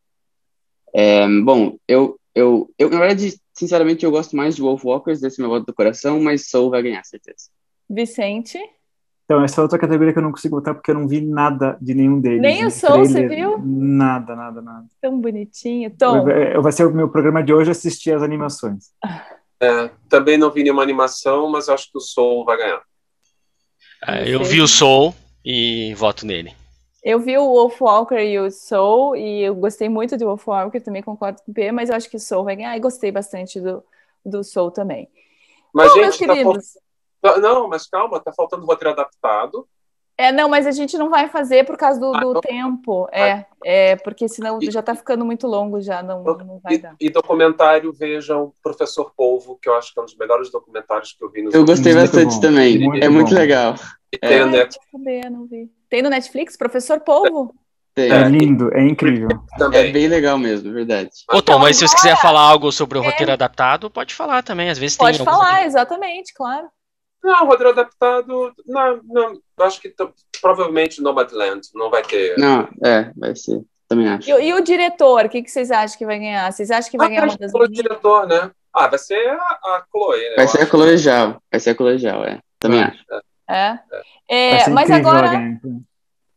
É, bom, eu, eu, eu, na verdade, sinceramente, eu gosto mais de Wolfwalkers, desse meu voto do coração, mas Soul vai ganhar, certeza. Vicente? Então, essa é outra categoria que eu não consigo votar porque eu não vi nada de nenhum deles. Nem o Soul, você viu? Nada, nada, nada. Tão bonitinho. Tom. Vai, vai ser o meu programa de hoje assistir as animações. É, também não vi nenhuma animação, mas acho que o Soul vai ganhar. É, eu vi o Soul e voto nele. Eu vi o Wolf Walker e o Soul, e eu gostei muito do Wolf Walker, também concordo com o P, mas eu acho que o Soul vai ganhar, e gostei bastante do, do Soul também. Mas, Bom, gente, meus tá queridos, não, mas calma, tá faltando roteiro adaptado. É, não, mas a gente não vai fazer por causa do, ah, do tempo. É, é, porque senão e, já está ficando muito longo, já não, não vai e, dar. E documentário, vejam Professor Polvo, que eu acho que é um dos melhores documentários que eu vi no Eu gostei bastante também. Muito é bom. muito legal. E tem, é, no Net... saber, não vi. tem no Netflix, Professor Polvo? Tem. É lindo, é incrível. Também. É bem legal mesmo, é verdade. Ô, Tom, mas se você quiser falar algo sobre o é. roteiro adaptado, pode falar também. Às vezes pode tem. Pode falar, exatamente, claro. Não, roteiro adaptado, não, não, acho que provavelmente Nomadland não vai ter. Não, é, vai ser. Também acho. E, e o diretor, o que, que vocês acham que vai ganhar? Vocês acham que vai ah, ganhar uma das O diretor, né? Ah, vai ser a, a Chloe, né? Vai ser a Chloe Zhao. Vai ser a Chloe Zhao, é. Também é. acho. É. é. é mas agora.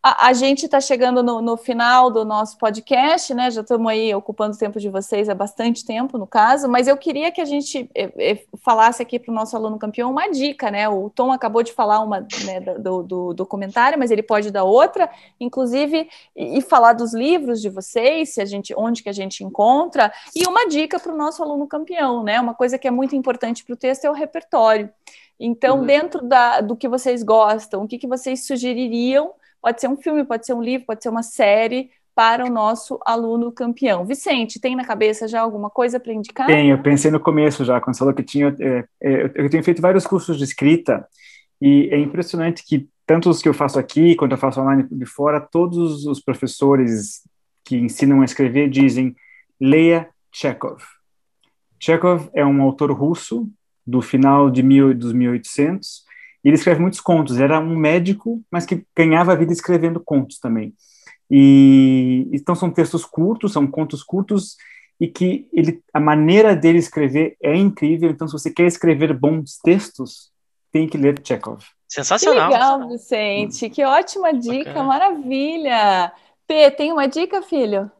A, a gente está chegando no, no, final do nosso podcast, né? Já estamos aí ocupando o tempo de vocês há bastante tempo, no caso, mas eu queria que a gente eh, falasse aqui para o nosso aluno campeão uma dica, né? O Tom acabou de falar uma né, do, do documentário, mas ele pode dar outra, inclusive, e, e, falar dos livros de vocês, se a gente, onde que a gente encontra, e uma dica para o nosso aluno campeão, né? Uma coisa que é muito importante para o texto é o repertório. Então, uhum. dentro da, do que vocês gostam, o que, que vocês sugeririam? Pode ser um filme, pode ser um livro, pode ser uma série para o nosso aluno campeão. Vicente, tem na cabeça já alguma coisa para indicar? Eu pensei no começo já, quando você falou que tinha. É, é, eu tenho feito vários cursos de escrita e é impressionante que tanto os que eu faço aqui quanto eu faço online de fora, todos os professores que ensinam a escrever dizem leia Chekhov. Chekhov é um autor russo do final de mil, dos 1800 e ele escreve muitos contos. Era um médico, mas que ganhava a vida escrevendo contos também. E então são textos curtos, são contos curtos e que ele, a maneira dele escrever é incrível. Então, se você quer escrever bons textos, tem que ler Chekhov. Sensacional. Que legal, Vicente. Que ótima dica, Bacana. maravilha. P, tem uma dica, filho?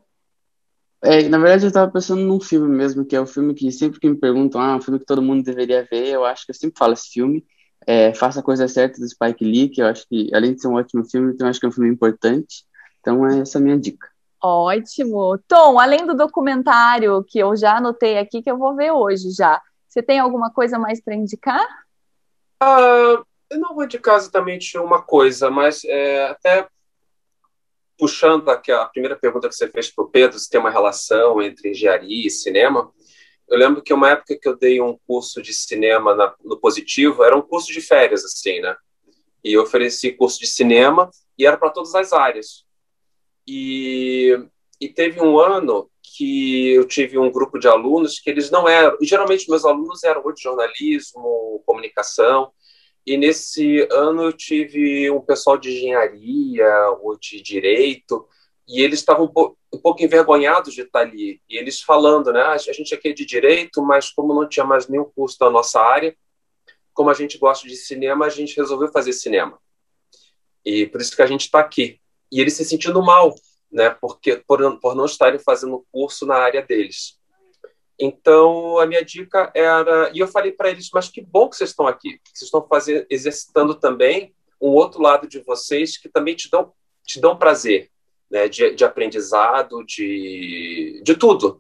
É, na verdade, eu estava pensando num filme mesmo, que é o filme que sempre que me perguntam, ah, um filme que todo mundo deveria ver, eu acho que eu sempre falo esse filme, é, Faça a Coisa Certa do Spike Lee, que eu acho que, além de ser um ótimo filme, eu acho que é um filme importante. Então, é essa a minha dica. Ótimo. Tom, além do documentário que eu já anotei aqui, que eu vou ver hoje já, você tem alguma coisa mais para indicar? Uh, eu não vou indicar exatamente uma coisa, mas é, até puxando aqui a primeira pergunta que você fez para o Pedro, se tem uma relação entre engenharia e cinema, eu lembro que uma época que eu dei um curso de cinema na, no Positivo, era um curso de férias, assim, né? E eu ofereci curso de cinema e era para todas as áreas. E, e teve um ano que eu tive um grupo de alunos que eles não eram, geralmente meus alunos eram ou de jornalismo, comunicação, e nesse ano eu tive um pessoal de engenharia ou de direito, e eles estavam um pouco envergonhados de estar ali. E eles falando, né? Ah, a gente aqui é de direito, mas como não tinha mais nenhum curso da nossa área, como a gente gosta de cinema, a gente resolveu fazer cinema. E por isso que a gente está aqui. E eles se sentindo mal, né? Porque por, por não estarem fazendo curso na área deles. Então, a minha dica era, e eu falei para eles, mas que bom que vocês estão aqui, vocês estão fazendo, exercitando também um outro lado de vocês que também te dão, te dão prazer, né, de, de aprendizado, de, de tudo.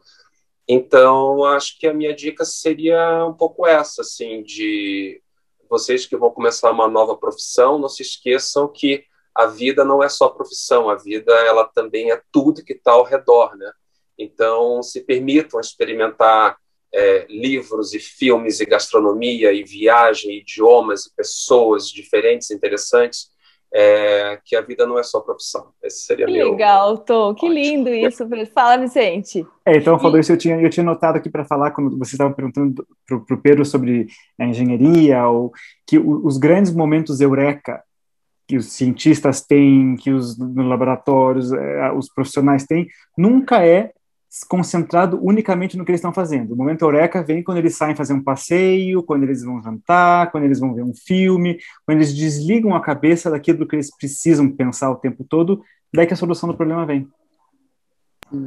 Então, acho que a minha dica seria um pouco essa, assim, de vocês que vão começar uma nova profissão, não se esqueçam que a vida não é só profissão, a vida ela também é tudo que está ao redor, né? Então, se permitam experimentar é, livros e filmes e gastronomia e viagem, idiomas e pessoas diferentes, interessantes, é, que a vida não é só profissão. Esse seria que meu. Legal, Tom, que lindo isso. Fala, Vicente. É, então, falou isso, eu tinha, eu tinha notado aqui para falar, quando vocês estavam perguntando para o Pedro sobre a engenharia, ou, que os grandes momentos eureka que os cientistas têm, que os laboratórios, é, os profissionais têm, nunca é concentrado unicamente no que eles estão fazendo. O momento eureka vem quando eles saem fazer um passeio, quando eles vão jantar, quando eles vão ver um filme, quando eles desligam a cabeça daquilo que eles precisam pensar o tempo todo, daí que a solução do problema vem.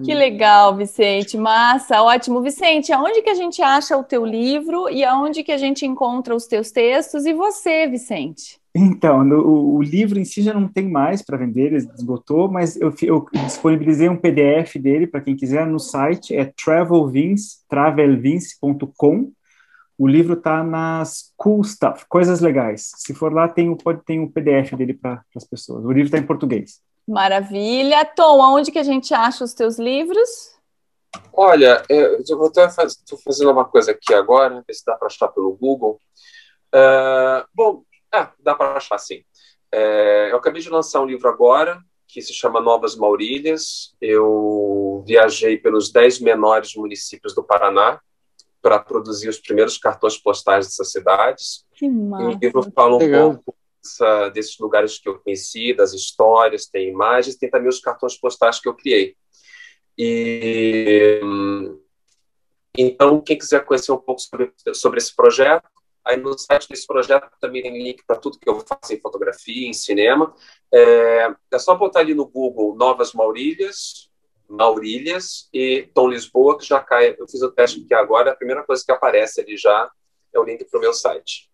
Que legal, Vicente, massa, ótimo. Vicente, aonde que a gente acha o teu livro e aonde que a gente encontra os teus textos e você, Vicente? Então, no, o livro em si já não tem mais para vender, ele esgotou, mas eu, eu disponibilizei um PDF dele para quem quiser no site, é travelvince, travelvince.com. O livro está nas cool stuff, coisas legais. Se for lá, tem, pode ter um PDF dele para as pessoas. O livro está em português. Maravilha. Tom, aonde que a gente acha os teus livros? Olha, eu vou estar faz, fazendo uma coisa aqui agora, ver se dá para achar pelo Google. Uh, bom, sim. É, eu acabei de lançar um livro agora, que se chama Novas Maurílias. Eu viajei pelos dez menores municípios do Paraná para produzir os primeiros cartões postais dessas cidades. Que massa. o livro fala um Legal. pouco dessa, desses lugares que eu conheci, das histórias, tem imagens, tem também os cartões postais que eu criei. E então, quem quiser conhecer um pouco sobre, sobre esse projeto, Aí no site desse projeto também tem link para tudo que eu faço em fotografia, em cinema. É, é só botar ali no Google Novas Maurílias, Maurílias e Tom Lisboa, que já cai. Eu fiz o teste aqui agora, a primeira coisa que aparece ali já é o link para o meu site.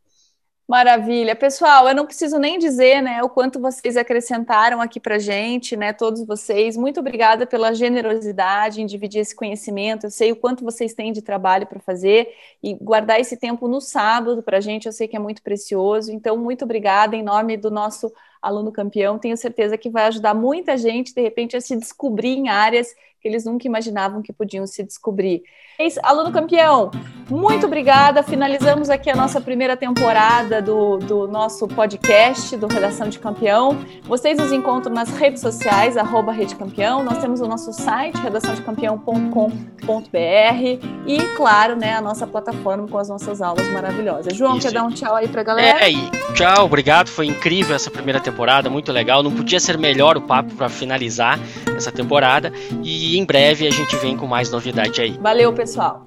Maravilha. Pessoal, eu não preciso nem dizer, né, o quanto vocês acrescentaram aqui para gente, né, todos vocês. Muito obrigada pela generosidade em dividir esse conhecimento. Eu sei o quanto vocês têm de trabalho para fazer e guardar esse tempo no sábado para a gente, eu sei que é muito precioso. Então, muito obrigada em nome do nosso aluno campeão. Tenho certeza que vai ajudar muita gente, de repente, a se descobrir em áreas que eles nunca imaginavam que podiam se descobrir. É isso, aluno campeão, muito obrigada. Finalizamos aqui a nossa primeira temporada do, do nosso podcast do Redação de Campeão. Vocês nos encontram nas redes sociais, arroba Rede Campeão. Nós temos o nosso site, redaçãodecampeão.com.br e, claro, né, a nossa plataforma com as nossas aulas maravilhosas. João, Isso. quer dar um tchau aí pra galera? É, tchau, obrigado. Foi incrível essa primeira temporada, muito legal. Não podia ser melhor o papo para finalizar essa temporada. Em breve a gente vem com mais novidade aí. Valeu, pessoal.